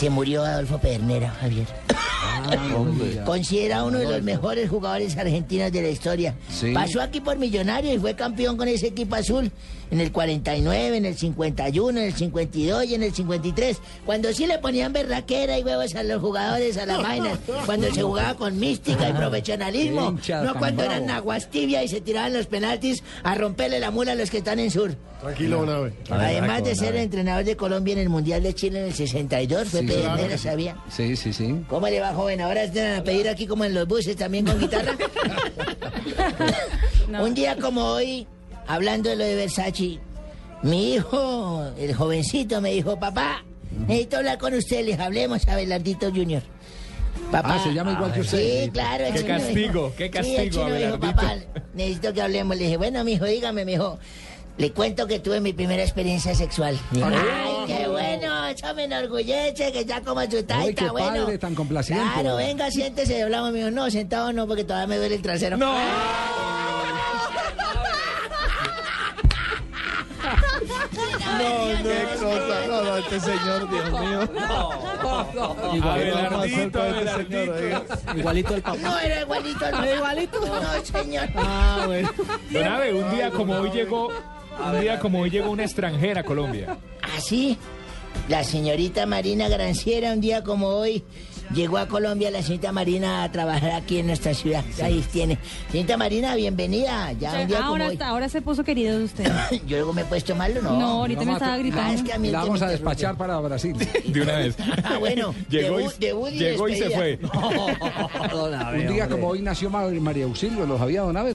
Se murió Adolfo Pedernera, Javier. Ah. Considera uno de los mejores jugadores argentinos de la historia. Sí. Pasó aquí por Millonario y fue campeón con ese equipo azul en el 49, en el 51, en el 52 y en el 53. Cuando sí le ponían berraquera y huevos a los jugadores, a las vainas. Cuando se jugaba con mística y profesionalismo. No cuando eran aguastibia y se tiraban los penaltis a romperle la mula a los que están en sur. Tranquilo, Don Abe. Además de ser entrenador de Colombia en el Mundial de Chile en el 62, fue sí. ¿sabía? Sí, sí, sí. ¿Cómo le va, joven? Ahora están a pedir aquí como en los buses también con guitarra. Un día como hoy, hablando de lo de Versace, mi hijo, el jovencito, me dijo, papá, necesito hablar con usted, les hablemos a Belardito Junior. Papá, Ah, se llama igual que usted. Sí, claro. Qué castigo, qué Sí, castigo me dijo, papá, necesito que hablemos. Le dije, bueno, mi hijo, dígame, mi hijo. Le cuento que tuve mi primera experiencia sexual. Ay, qué bueno, eso me enorgullece, que ya como su taita, Ay, qué bueno. padre tan complaciente. Claro, venga, siéntese, hablamos, me dijo, no, sentado no, porque todavía me duele el trasero. ¡No! No, qué cosa. No, no, este señor, Dios mío. Abelardito, Igualito el papá. No, era igualito. No, ¿Era igualito? No, señor. Ah, bueno. Don Abe, un día como hoy llegó, un día como hoy llegó una extranjera a Colombia. Así, la señorita Marina Granciera, un día como hoy, llegó a Colombia la señorita Marina a trabajar aquí en nuestra ciudad. Ahí tiene. Señorita Marina, bienvenida. Ya un día como ahora, hoy. ahora se puso querido de usted. Yo luego me he puesto malo, ¿no? No, ahorita me estaba Ah, gritando. es que a mí el La vamos a despachar para Brasil. De una vez. Ah, bueno, Llegó y, debut- debut y llegó y se fue. Un día como hoy nació María Auxilio, ¿lo sabía, don Abe?